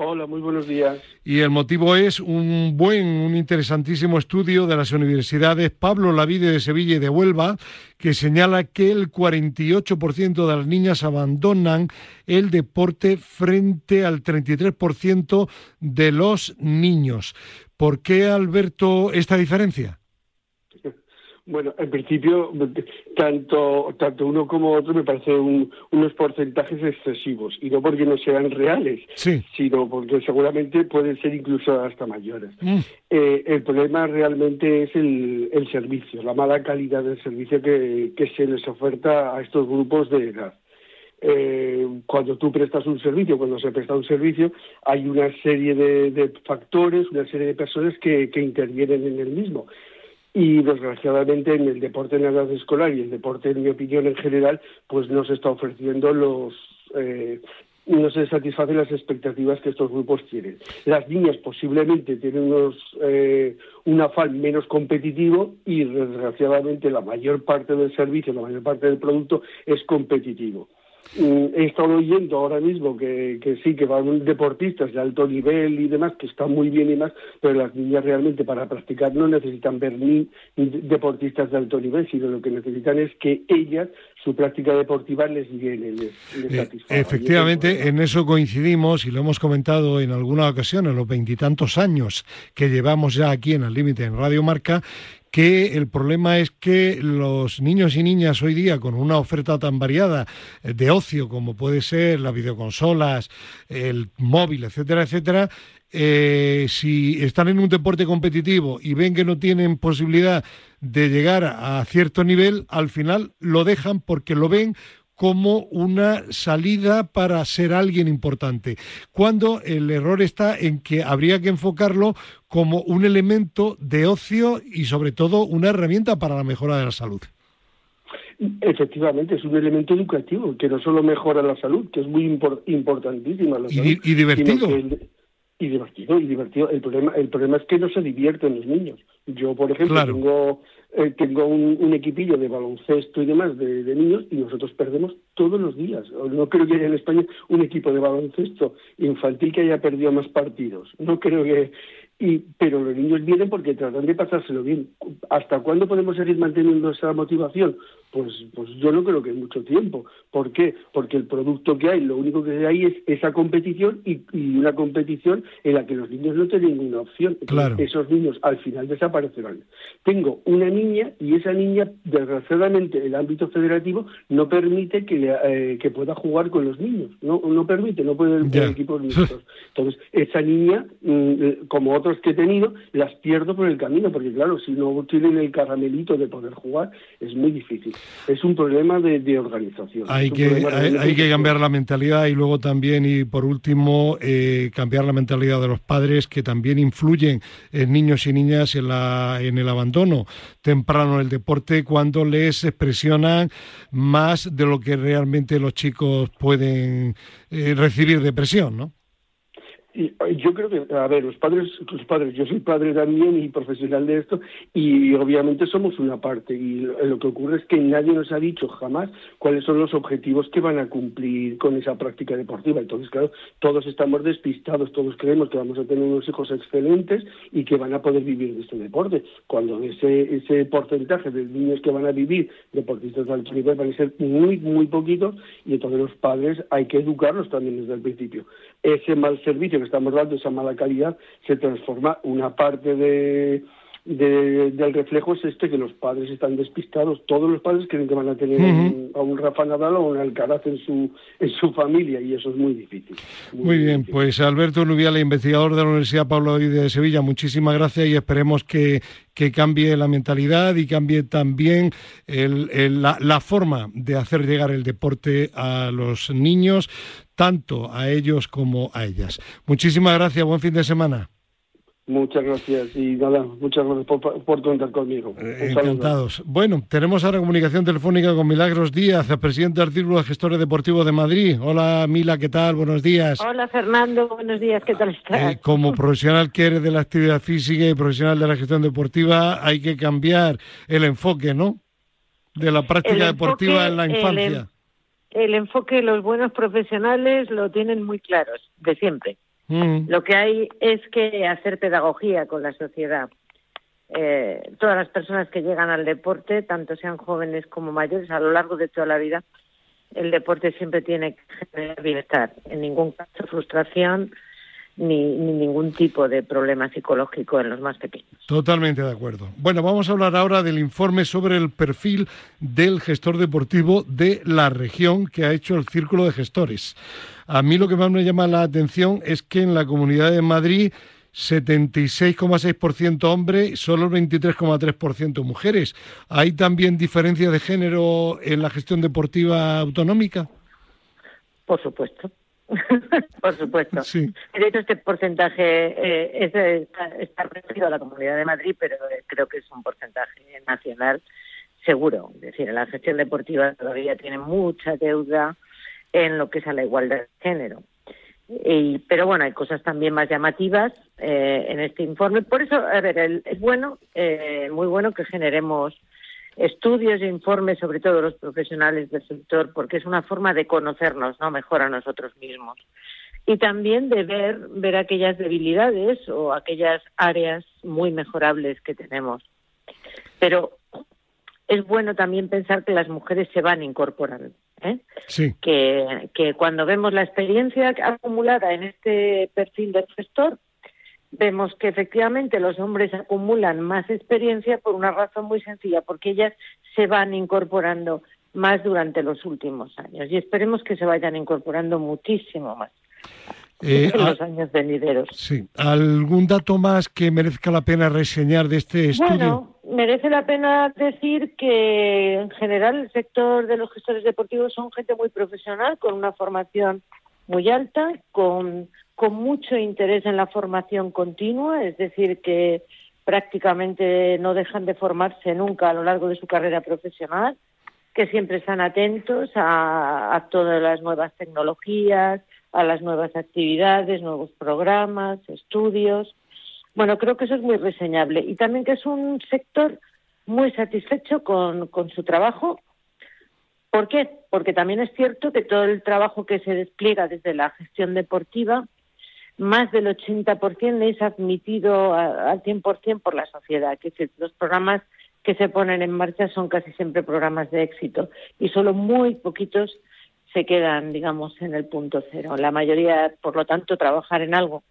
Hola, muy buenos días. Y el motivo es un buen, un interesantísimo estudio de las universidades Pablo Lavide de Sevilla y de Huelva, que señala que el 48% de las niñas abandonan el deporte frente al 33% de los niños. ¿Por qué, Alberto, esta diferencia? Bueno, en principio, tanto, tanto uno como otro me parecen unos porcentajes excesivos, y no porque no sean reales, sino porque seguramente pueden ser incluso hasta mayores. Mm. Eh, el problema realmente es el, el, servicio, la mala calidad del servicio que, que se les oferta a estos grupos de edad. Eh, cuando tú prestas un servicio, cuando se presta un servicio, hay una serie de, de factores, una serie de personas que, que intervienen en el mismo y desgraciadamente en el deporte en la edad escolar y el deporte, en mi opinión, en general, pues no se está ofreciendo los... Eh, no se satisfacen las expectativas que estos grupos tienen. Las niñas posiblemente tienen unos, eh, un afán menos competitivo y desgraciadamente la mayor parte del servicio, la mayor parte del producto es competitivo. Mm, he estado oyendo ahora mismo que, que sí, que van deportistas de alto nivel y demás, que están muy bien y más, pero las niñas realmente para practicar no necesitan ver ni, deportistas de alto nivel, sino lo que necesitan es que ellas, su práctica deportiva les llene, les, eh, efectivamente, en eso coincidimos y lo hemos comentado en alguna ocasión, en los veintitantos años que llevamos ya aquí en el límite en Radio Marca, que el problema es que los niños y niñas hoy día, con una oferta tan variada de ocio como puede ser las videoconsolas, el móvil, etcétera, etcétera, eh, si están en un deporte competitivo y ven que no tienen posibilidad de llegar a cierto nivel, al final lo dejan porque lo ven como una salida para ser alguien importante, cuando el error está en que habría que enfocarlo como un elemento de ocio y sobre todo una herramienta para la mejora de la salud. Efectivamente, es un elemento educativo que no solo mejora la salud, que es muy importantísima. La y, y, divertido. y divertido, y divertido. El problema, el problema es que no se divierten los niños. Yo, por ejemplo, tengo eh, tengo un, equipillo de baloncesto y demás de, niños y nosotros perdemos todos los días. No creo que haya en España un equipo de baloncesto infantil que haya perdido más partidos. No creo que... Y, pero los niños vienen porque tratan de pasárselo bien. ¿Hasta cuándo podemos seguir manteniendo esa motivación? Pues, pues yo no creo que en mucho tiempo. ¿Por qué? Porque el producto que hay, lo único que hay es esa competición y, una competición en la que los niños no tienen ninguna opción. Esos niños al final desaparecerán. Tengo una niña y esa niña, desgraciadamente, el ámbito federativo no permite que, eh, que pueda jugar con los niños. No, no permite, no puede tener equipos mixtos. Entonces, esa niña, mm, como otros que he tenido, las pierdo por el camino, porque claro, si no tienen el caramelito de poder jugar, es muy difícil es un problema de, organización. Hay que, hay, que cambiar la mentalidad y luego también, y por último, eh, cambiar la mentalidad de los padres que también influyen en niños y niñas en, la, en el abandono temprano del deporte cuando les presionan más de lo que realmente los chicos pueden eh, recibir de presión, ¿no? Yo creo que, a ver, los padres, los padres, yo soy padre también y profesional de esto, y obviamente somos una parte, y lo que ocurre es que nadie nos ha dicho jamás cuáles son los objetivos que van a cumplir con esa práctica deportiva. Entonces, claro, todos estamos despistados, todos creemos que vamos a tener unos hijos excelentes y que van a poder vivir de este deporte, cuando ese, ese porcentaje de niños que van a vivir deportistas de alto nivel van a ser muy, muy poquitos, y entonces los padres hay que educarlos también desde el principio. Ese mal servicio que estamos dando, esa mala calidad, se transforma una parte de, del reflejo es este que los padres están despistados. Todos los padres creen que van a tener a un Rafa Nadal o un Alcaraz en su, en su familia y eso es muy difícil. Muy, bien, pues Alberto Nubial, investigador de la Universidad Pablo de Sevilla, muchísimas gracias y esperemos que, que cambie la mentalidad y cambie también la, la forma de hacer llegar el deporte a los niños, tanto a ellos como a ellas. Muchísimas gracias, buen fin de semana. Muchas gracias y nada, muchas gracias por, por contar conmigo. Eh, encantados. Bueno, tenemos ahora comunicación telefónica con Milagros Díaz, el presidente del Círculo de Gestores Deportivos de Madrid. Hola Mila, ¿qué tal? Buenos días. Hola Fernando, buenos días, ¿qué tal estás? Eh, como profesional que eres de la actividad física y profesional de la gestión deportiva, hay que cambiar el enfoque, ¿no? De la práctica deportiva en la infancia el enfoque, los buenos profesionales lo tienen muy claros, de siempre. Mm. Lo que hay es que hacer pedagogía con la sociedad. Eh, todas las personas que llegan al deporte, tanto sean jóvenes como mayores, a lo largo de toda la vida, el deporte siempre tiene que generar bienestar. En ningún caso frustración, ni, ningún tipo de problema psicológico en los más pequeños. Totalmente de acuerdo. Bueno, vamos a hablar ahora del informe sobre el perfil del gestor deportivo de la región que ha hecho el Círculo de Gestores. A mí lo que más me llama la atención es que en la Comunidad de Madrid 76,6% hombres, solo el 23,3% mujeres. ¿Hay también diferencia de género en la gestión deportiva autonómica? Por supuesto. (laughs) Por supuesto. De hecho, este porcentaje eh, está, está referido a la Comunidad de Madrid, pero eh, creo que es un porcentaje nacional seguro. Es decir, la gestión deportiva todavía tiene mucha deuda en lo que es a la igualdad de género. Y, pero bueno, hay cosas también más llamativas eh, en este informe. Por eso, a ver, es bueno, eh, muy bueno que generemos estudios e informes, sobre todo los profesionales del sector, porque es una forma de conocernos ¿no? mejor a nosotros mismos. Y también de ver, ver aquellas debilidades o aquellas áreas muy mejorables que tenemos. Pero es bueno también pensar que las mujeres se van incorporando. ¿eh? Sí. Que, que cuando vemos la experiencia acumulada en este perfil del gestor, vemos que efectivamente los hombres acumulan más experiencia por una razón muy sencilla, porque ellas se van incorporando más durante los últimos años y esperemos que se vayan incorporando muchísimo más. Eh, en los años venideros. Sí. ¿Algún dato más que merezca la pena reseñar de este estudio? Bueno, merece la pena decir que en general el sector de los gestores deportivos son gente muy profesional, con una formación muy alta, con con mucho interés en la formación continua, es decir, que prácticamente no dejan de formarse nunca a lo largo de su carrera profesional, que siempre están atentos a, todas las nuevas tecnologías, a las nuevas actividades, nuevos programas, estudios. Bueno, creo que eso es muy reseñable y también que es un sector muy satisfecho con, su trabajo. ¿Por qué? Porque también es cierto que todo el trabajo que se despliega desde la gestión deportiva más del 80% es admitido al 100% por la sociedad. Que los programas que se ponen en marcha son casi siempre programas de éxito y solo muy poquitos se quedan, digamos, en el punto cero. La mayoría, por lo tanto, trabajar en algo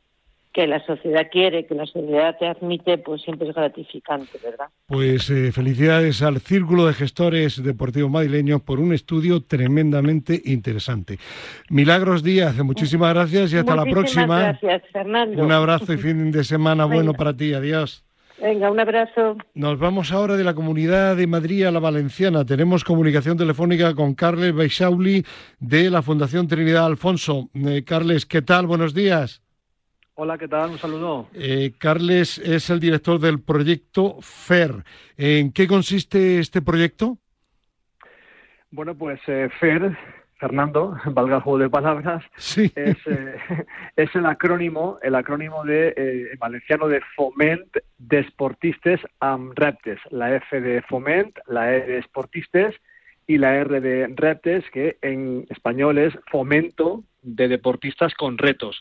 que la sociedad quiere, que la sociedad te admite, pues siempre es gratificante, ¿verdad? Pues eh, felicidades al Círculo de Gestores Deportivos Madrileños por un estudio tremendamente interesante. Milagros Díaz, muchísimas gracias y hasta la próxima. Gracias, Fernando. Un abrazo y fin de semana bueno para ti. Adiós. Venga, un abrazo. Nos vamos ahora de la Comunidad de Madrid a la Valenciana. Tenemos comunicación telefónica con Carles Baixauli de la Fundación Trinidad Alfonso. Eh, Carles, ¿qué tal? Buenos días. Hola, ¿qué tal? Un saludo. Eh, Carles es el director del proyecto FER. ¿En qué consiste este proyecto? Bueno, pues eh, FER Fernando, (laughs) valga el juego de palabras, es, eh, (laughs) es, el acrónimo, el acrónimo de eh, valenciano de Foment Desportistes am Reptes, la F de Foment, la E de Sportistes y la R de Reptes, que en español es Fomento de Deportistas con Retos.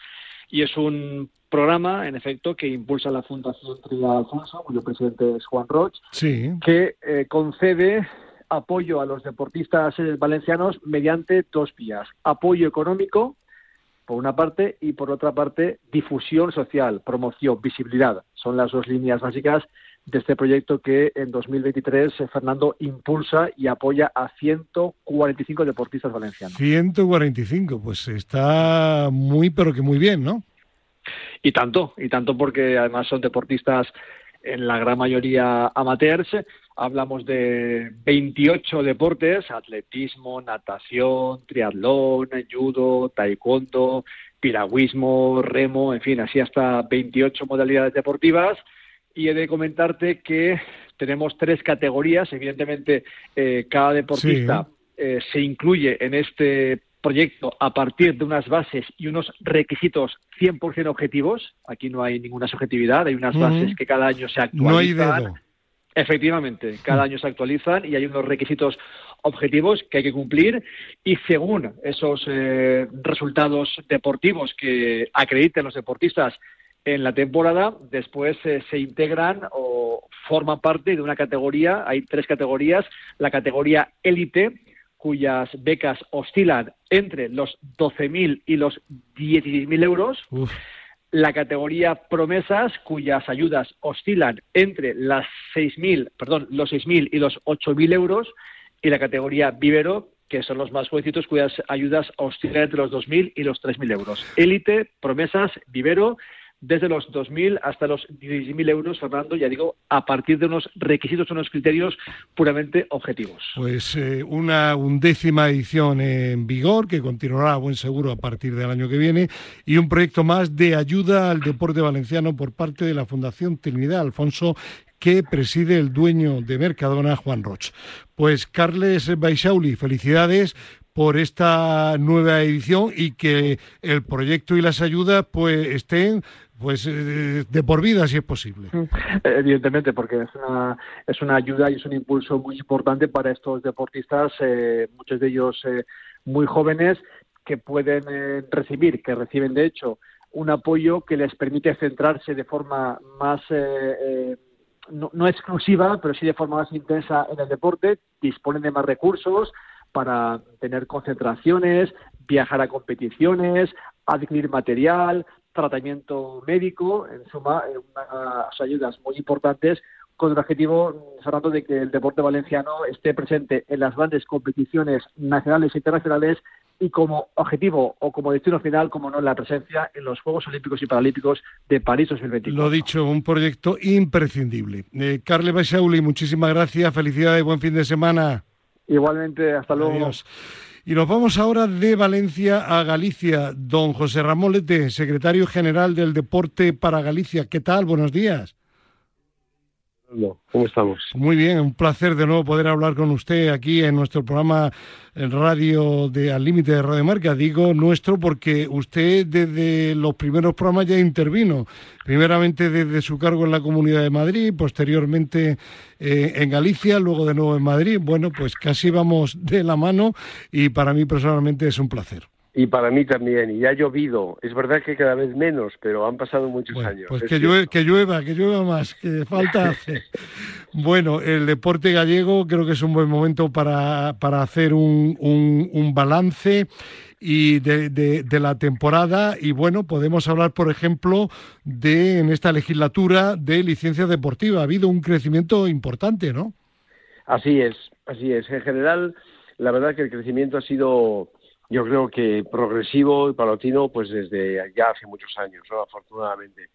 Y es un programa, en efecto, que impulsa la Fundación Trinidad Alfonso, cuyo presidente es Juan Roch, que eh, concede apoyo a los deportistas eh, valencianos mediante dos vías. Apoyo económico, por una parte, y por otra parte, difusión social, promoción, visibilidad. Son las dos líneas básicas de este proyecto que en 2023 eh, Fernando impulsa y apoya a 145 deportistas valencianos. 145, pues está muy, pero que muy bien, ¿no? Y tanto, y tanto porque además son deportistas en la gran mayoría amateurs. Hablamos de 28 deportes, atletismo, natación, triatlón, judo, taekwondo, piragüismo, remo, en fin, así hasta 28 modalidades deportivas. Y he de comentarte que tenemos tres categorías. Evidentemente, eh, cada deportista eh, se incluye en este proyecto a partir de unas bases y unos requisitos 100% objetivos. Aquí no hay ninguna subjetividad, hay unas bases que cada año se actualizan. No hay Efectivamente, cada año se actualizan y hay unos requisitos objetivos que hay que cumplir y según esos eh, resultados deportivos que acrediten los deportistas en la temporada, después eh, se integran o forman parte de una categoría, hay tres categorías, la categoría élite, cuyas becas oscilan entre los 12.000 y los 16.000 euros. La categoría promesas, cuyas ayudas oscilan entre las 6.000, perdón, los 6.000 y los 8.000 euros. Y la categoría vivero, que son los más jovencitos, cuyas ayudas oscilan entre los 2.000 y los 3.000 euros. Élite, promesas, vivero desde los 2.000 hasta los 16.000 euros, Fernando, ya digo, a partir de unos requisitos, unos criterios puramente objetivos. Pues eh, una undécima edición en vigor que continuará a buen seguro a partir del año que viene y un proyecto más de ayuda al deporte valenciano por parte de la Fundación Trinidad Alfonso que preside el dueño de Mercadona, Juan Roch. Pues Carles Baixauli, felicidades por esta nueva edición y que el proyecto y las ayudas pues estén pues eh, de por vida si es posible. Mm. Evidentemente, porque es una, es una ayuda y es un impulso muy importante para estos deportistas, eh, muchos de ellos eh, muy jóvenes, que pueden recibir, que reciben de hecho, un apoyo que les permite centrarse de forma más, no, no exclusiva, pero sí de forma más intensa en el deporte, disponen de más recursos para tener concentraciones, viajar a competiciones, adquirir material, tratamiento médico, en suma, unas ayudas muy importantes con el objetivo, Fernando, de que el deporte valenciano esté presente en las grandes competiciones nacionales e internacionales y como objetivo o como destino final, como no, la presencia en los Juegos Olímpicos y Paralímpicos de París 2024. Lo dicho, un proyecto imprescindible. Eh, Carle Baixauli, muchísimas gracias, felicidades, buen fin de semana. Igualmente, hasta luego. Y nos vamos ahora de Valencia a Galicia. Don José Ramón Lete, secretario general del Deporte para Galicia. ¿Qué tal? Buenos días. ¿Cómo estamos? Muy bien, un placer de nuevo poder hablar con usted aquí en nuestro programa radio de Al Límite de Radio Marca. Digo nuestro porque usted desde los primeros programas ya intervino. Primeramente desde su cargo en la Comunidad de Madrid, posteriormente eh, en Galicia, luego de nuevo en Madrid. Bueno, pues casi vamos de la mano y para mí personalmente es un placer. Y para mí también, y ha llovido. Es verdad que cada vez menos, pero han pasado muchos años. Pues que, llueva, que llueva, que llueva más, que (laughs) falta hace. bueno, el deporte gallego creo que es un buen momento para, para hacer un, un, balance y de, de, la temporada y bueno, podemos hablar, por ejemplo, de en esta legislatura de licencia deportiva. Ha habido un crecimiento importante, ¿no? Así es, así es. En general, la verdad que el crecimiento ha sido yo creo que progresivo y palatino pues desde ya hace muchos años, ¿no? afortunadamente.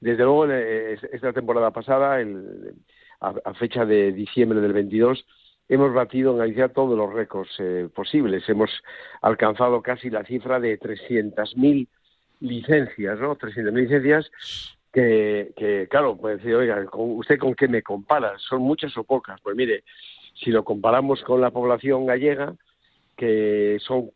Desde luego, esta temporada pasada, el, a, fecha de diciembre del 22, hemos batido en Galicia todos los récords eh, posibles. Hemos alcanzado casi la cifra de 300.000 licencias, ¿no? 300.000 licencias que, que, claro, puede decir, oiga, ¿usted con qué me compara? ¿Son muchas o pocas? Pues mire, si lo comparamos con la población gallega, que son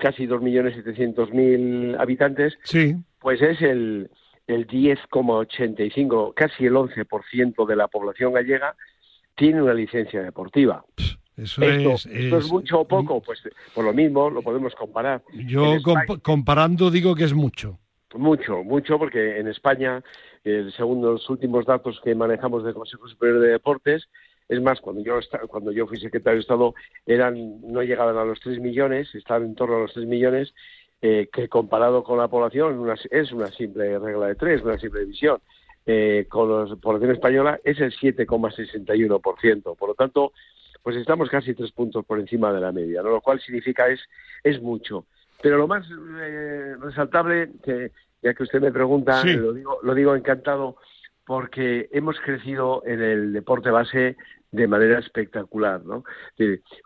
casi 2.700.000 habitantes, sí. pues es el, el 10,85, casi el 11% de la población gallega tiene una licencia deportiva. Eso es, es, mucho o poco, pues por lo mismo lo podemos comparar. Yo comparando digo que es mucho. Mucho, mucho, porque en España, según los últimos datos que manejamos del Consejo Superior de Deportes, es más, cuando yo, cuando yo fui secretario de Estado, eran, no llegaban a los 3 millones, estaban en torno a los 3 millones, eh, que comparado con la población es una simple regla de tres, una simple división. Eh, con la población española es el 7,61%. Por lo tanto, pues estamos casi tres puntos por encima de la media, lo cual significa es, es mucho. Pero lo más eh, resaltable, que ya que usted me pregunta, lo, digo, lo digo encantado, porque hemos crecido en el deporte base de manera espectacular. ¿no?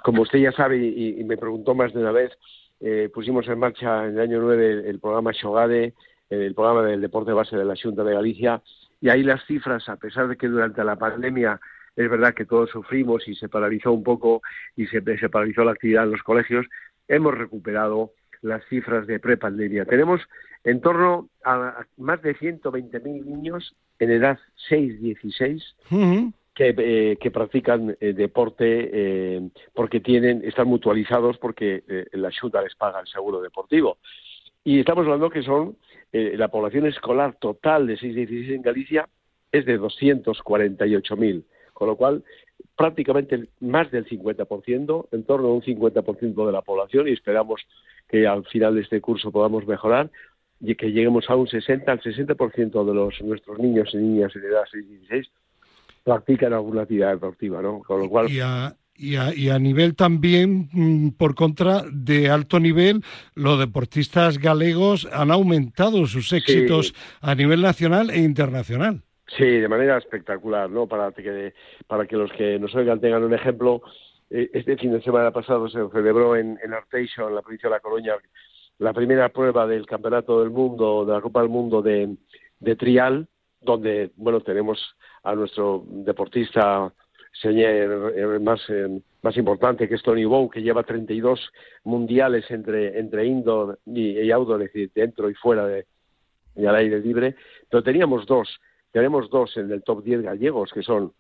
Como usted ya sabe y, me preguntó más de una vez, eh, pusimos en marcha en el año 9 el, programa Shogade, el programa del deporte base de la Junta de Galicia, y ahí las cifras, a pesar de que durante la pandemia es verdad que todos sufrimos y se paralizó un poco y se, se paralizó la actividad en los colegios, hemos recuperado las cifras de prepandemia. Tenemos en torno a más de 120.000 niños en edad 6-16 que, eh, que, practican eh, deporte eh, porque tienen, están mutualizados porque la Junta les paga el seguro deportivo. Y estamos hablando que son la población escolar total de 6-16 en Galicia es de 248.000 con lo cual prácticamente más del 50%, en torno a un 50% de la población, y esperamos que al final de este curso podamos mejorar y que lleguemos a un 60, al 60% de los nuestros niños y niñas en edad 6 y 16 practican alguna actividad deportiva, ¿no? Con lo cual... Y a, y a, nivel también, mm, por contra, de alto nivel, los deportistas galegos han aumentado sus éxitos a nivel nacional e internacional. Sí, de manera espectacular, ¿no? Para que, para que los que nos oigan tengan un ejemplo, eh, este fin de semana pasado se celebró en, en Arteixo, en la provincia de La Coruña, la primera prueba del Campeonato del Mundo, de la Copa del Mundo de, de trial, donde, bueno, tenemos a nuestro deportista señor, más, eh, más importante, que es Tony Bow, que lleva 32 mundiales entre, entre indoor y, y outdoor, es decir, dentro y fuera de, y al aire libre, pero teníamos dos tenemos dos en el top 10 gallegos, que son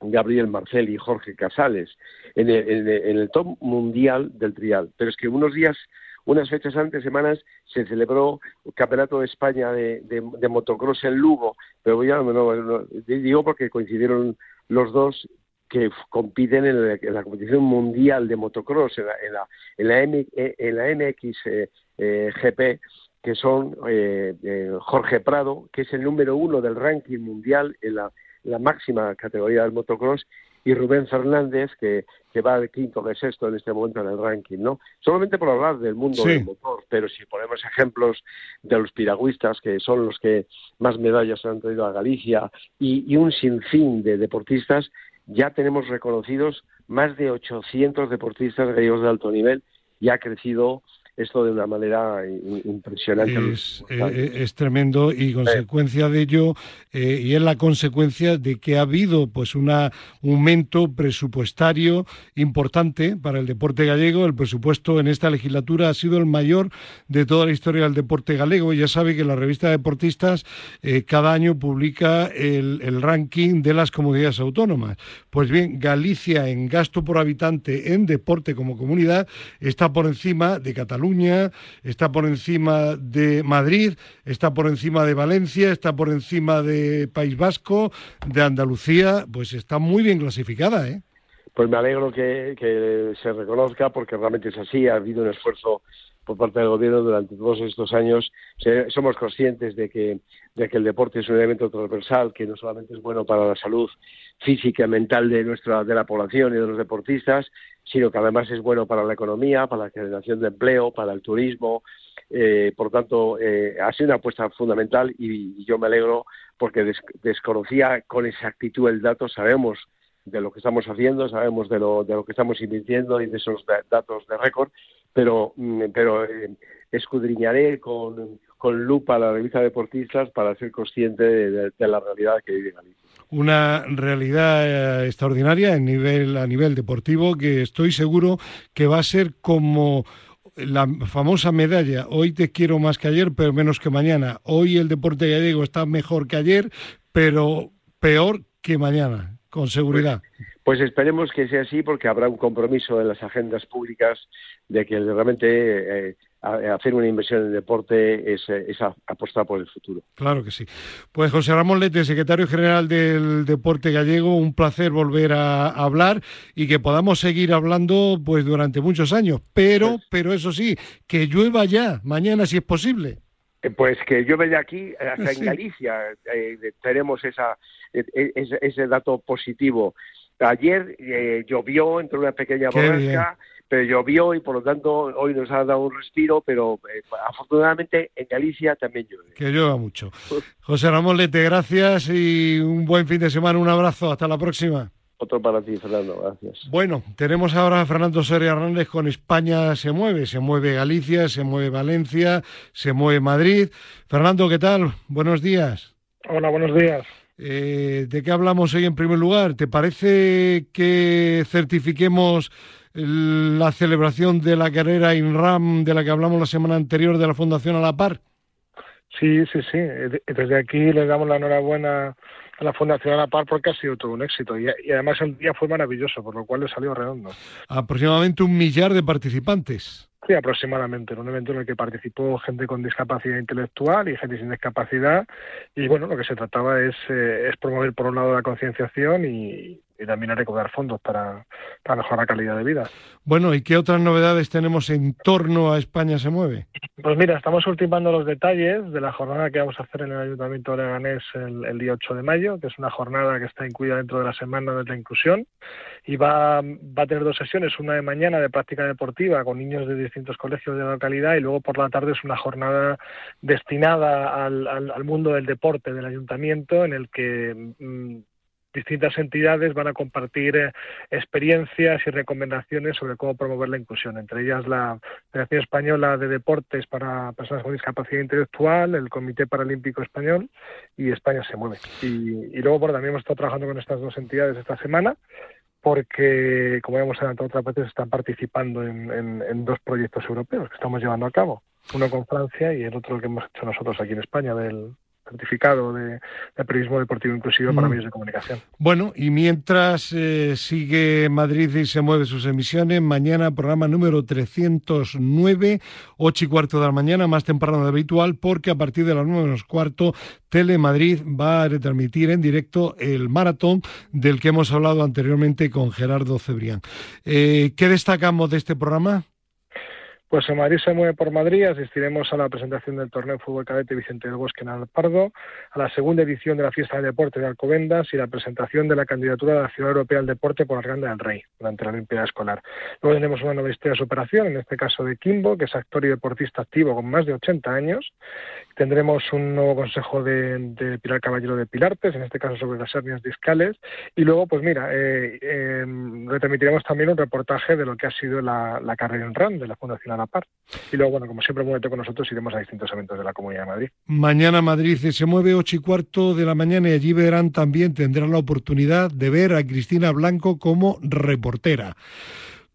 Gabriel Marcel y Jorge Casales, en el, top mundial del trial. Pero es que unos días, unas fechas antes, semanas, se celebró el Campeonato de España de, motocross en Lugo, pero ya no, digo porque coincidieron los dos que compiten en la, competición mundial de motocross, en la, en la, en la, MX eh, eh, GP, que son eh, eh, Jorge Prado, que es el número uno del ranking mundial en la, máxima categoría del motocross, y Rubén Fernández, que, que va de quinto de sexto en este momento en el ranking, ¿no? Solamente por hablar del mundo del motor, pero si ponemos ejemplos de los piragüistas, que son los que más medallas han traído a Galicia, y, y un sinfín de deportistas, ya tenemos reconocidos más de 800 deportistas gallegos de alto nivel y ha crecido esto de una manera impresionante. Es, eh, tremendo y consecuencia de ello, eh, y es la consecuencia de que ha habido pues un aumento presupuestario importante para el deporte gallego. El presupuesto en esta legislatura ha sido el mayor de toda la historia del deporte galego. Ya sabe que la revista Deportistas eh, cada año publica el, el ranking de las comunidades autónomas. Pues bien, Galicia en gasto por habitante en deporte como comunidad está por encima de Cataluña está por encima de Madrid, está por encima de Valencia, está por encima de País Vasco, de Andalucía, pues está muy bien clasificada, ¿eh? Pues me alegro que, que se reconozca porque realmente es así, ha habido un esfuerzo por parte del gobierno durante todos estos años. Somos conscientes de que, de que el deporte es un elemento transversal que no solamente es bueno para la salud física y mental de nuestra de la población y de los deportistas, sino que además es bueno para la economía, para la generación de empleo, para el turismo. Eh, por tanto, eh, ha sido una apuesta fundamental y, yo me alegro porque desconocía con exactitud el dato. Sabemos de lo que estamos haciendo, sabemos de lo, de lo que estamos invirtiendo y de esos datos de récord, pero, mm, pero eh, escudriñaré con, con lupa la revista Deportistas para ser consciente de, la realidad que vive Galicia. Una realidad eh, extraordinaria a nivel, a nivel deportivo que estoy seguro que va a ser como la famosa medalla, hoy te quiero más que ayer, pero menos que mañana. Hoy el deporte gallego está mejor que ayer, pero peor que mañana, con seguridad. Pues, esperemos que sea así porque habrá un compromiso en las agendas públicas de que realmente eh, hacer una inversión en deporte es, apostar por el futuro. Claro que sí. Pues José Ramón Lete, secretario general del Deporte Gallego, un placer volver a hablar y que podamos seguir hablando pues durante muchos años. Pero, pues pero eso sí, que llueva ya, mañana si es posible. Eh, pues que llueve ya aquí, hasta en Galicia eh, tenemos esa, e, e, ese, dato positivo. Ayer eh, llovió, entre una pequeña borrasca pero llovió y por lo tanto hoy nos ha dado un respiro, pero eh, afortunadamente en Galicia también llueve. Que llueva mucho. José Ramón Lete, gracias y un buen fin de semana, un abrazo, hasta la próxima. Otro para ti, Fernando, gracias. Bueno, tenemos ahora a Fernando Soria Hernández con España se mueve, se mueve Galicia, se mueve Valencia, se mueve Madrid. Fernando, ¿qué tal? Buenos días. Hola, buenos días. Eh, ¿De qué hablamos hoy en primer lugar? ¿Te parece que certifiquemos la celebración de la carrera INRAM de la que hablamos la semana anterior de la Fundación A la Par? Sí, sí, sí. Desde aquí le damos la enhorabuena a la Fundación A la Par porque ha sido todo un éxito y, y además el día fue maravilloso, por lo cual le salió redondo. Aproximadamente un millar de participantes. Sí, aproximadamente. Era un evento en el que participó gente con discapacidad intelectual y gente sin discapacidad. Y bueno, lo que se trataba es, eh, es promover, por un lado, la concienciación y, y también a recaudar fondos para, para mejorar la calidad de vida. Bueno, ¿y qué otras novedades tenemos en torno a España se mueve? Pues mira, estamos ultimando los detalles de la jornada que vamos a hacer en el Ayuntamiento de Leganés el, el día 8 de mayo, que es una jornada que está incluida dentro de la Semana de la Inclusión y va, va a tener dos sesiones, una de mañana de práctica deportiva con niños de distintos colegios de la localidad y luego por la tarde es una jornada destinada al, al, al mundo del deporte del ayuntamiento en el que mm, distintas entidades van a compartir eh, experiencias y recomendaciones sobre cómo promover la inclusión, entre ellas la Federación Española de Deportes para Personas con Discapacidad Intelectual, el Comité Paralímpico Español y España se mueve. Y, luego bueno, también hemos estado trabajando con estas dos entidades esta semana porque, como hemos adelantado otras veces, están participando en, en dos proyectos europeos que estamos llevando a cabo, uno con Francia y el otro que hemos hecho nosotros aquí en España del, certificado de, periodismo deportivo inclusivo para mm. medios de comunicación. Bueno, y mientras eh, sigue Madrid y se mueve sus emisiones, mañana programa número 309, 8 y cuarto de la mañana, más temprano de habitual, porque a partir de las 9 menos cuarto, Telemadrid va a retransmitir en directo el maratón del que hemos hablado anteriormente con Gerardo Cebrián. Eh, ¿Qué destacamos de este programa? Pues en Madrid se mueve por Madrid, asistiremos a la presentación del torneo Fútbol Cadete Vicente del Bosque en Alpardo, a la segunda edición de la Fiesta de Deporte de Alcobendas y la presentación de la candidatura de la Ciudad Europea al Deporte por Arganda del Rey durante la Olimpiada Escolar. Luego tenemos una nueva historia de superación, en este caso de Kimbo, que es actor y deportista activo con más de 80 años. Tendremos un nuevo consejo de, Pilar Caballero de Pilartes, en este caso sobre las hernias discales. Y luego, pues mira, eh, eh, retransmitiremos también un reportaje de lo que ha sido la, carrera en RAN de la Fundación la par. Y luego, bueno, como siempre, muévete con nosotros, iremos a distintos eventos de la Comunidad de Madrid. Mañana Madrid se mueve ocho y cuarto de la mañana y allí verán también, tendrán la oportunidad de ver a Cristina Blanco como reportera.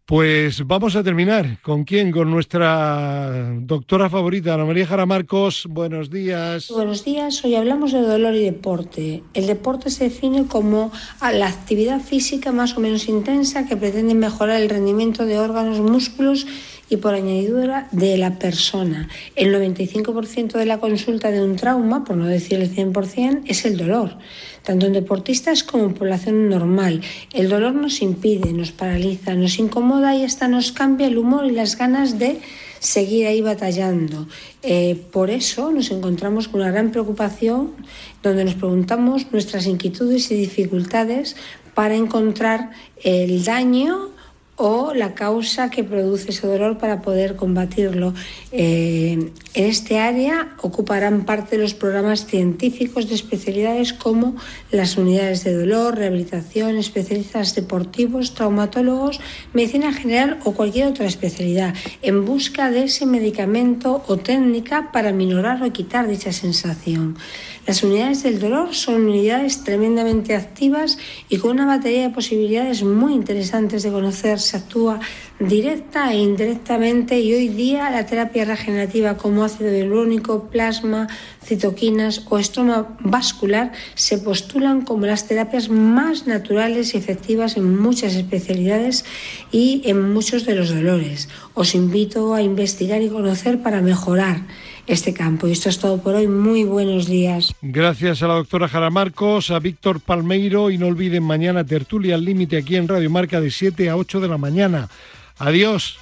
Pues vamos a terminar. ¿Con quién? Con nuestra doctora favorita, Ana María Jara Marcos. Buenos días. Buenos días. Hoy hablamos de dolor y deporte. El deporte se define como la actividad física más o menos intensa que pretende mejorar el rendimiento de órganos, músculos y por añadidura de la persona. El 95% de la consulta de un trauma, por no decir el 100%, es el dolor, tanto en deportistas como en población normal. El dolor nos impide, nos paraliza, nos incomoda y hasta nos cambia el humor y las ganas de seguir ahí batallando. Eh, por eso nos encontramos con una gran preocupación donde nos preguntamos nuestras inquietudes y dificultades para encontrar el daño o la causa que produce ese dolor para poder combatirlo. Eh, en este área ocuparán parte de los programas científicos de especialidades como las unidades de dolor, rehabilitación, especialistas deportivos, traumatólogos, medicina general o cualquier otra especialidad, en busca de ese medicamento o técnica para minorar o quitar dicha sensación. Las unidades del dolor son unidades tremendamente activas y con una batería de posibilidades muy interesantes de conocer. Se actúa directa e indirectamente y hoy día la terapia regenerativa como ácido hialurónico, plasma, citoquinas o estroma vascular se postulan como las terapias más naturales y efectivas en muchas especialidades y en muchos de los dolores. Os invito a investigar y conocer para mejorar este campo. Y esto es todo por hoy. Muy buenos días. Gracias a la doctora Jara Marcos, a Víctor Palmeiro y no olviden mañana tertulia al límite aquí en Radio Marca de 7 a 8 de la mañana. Adiós.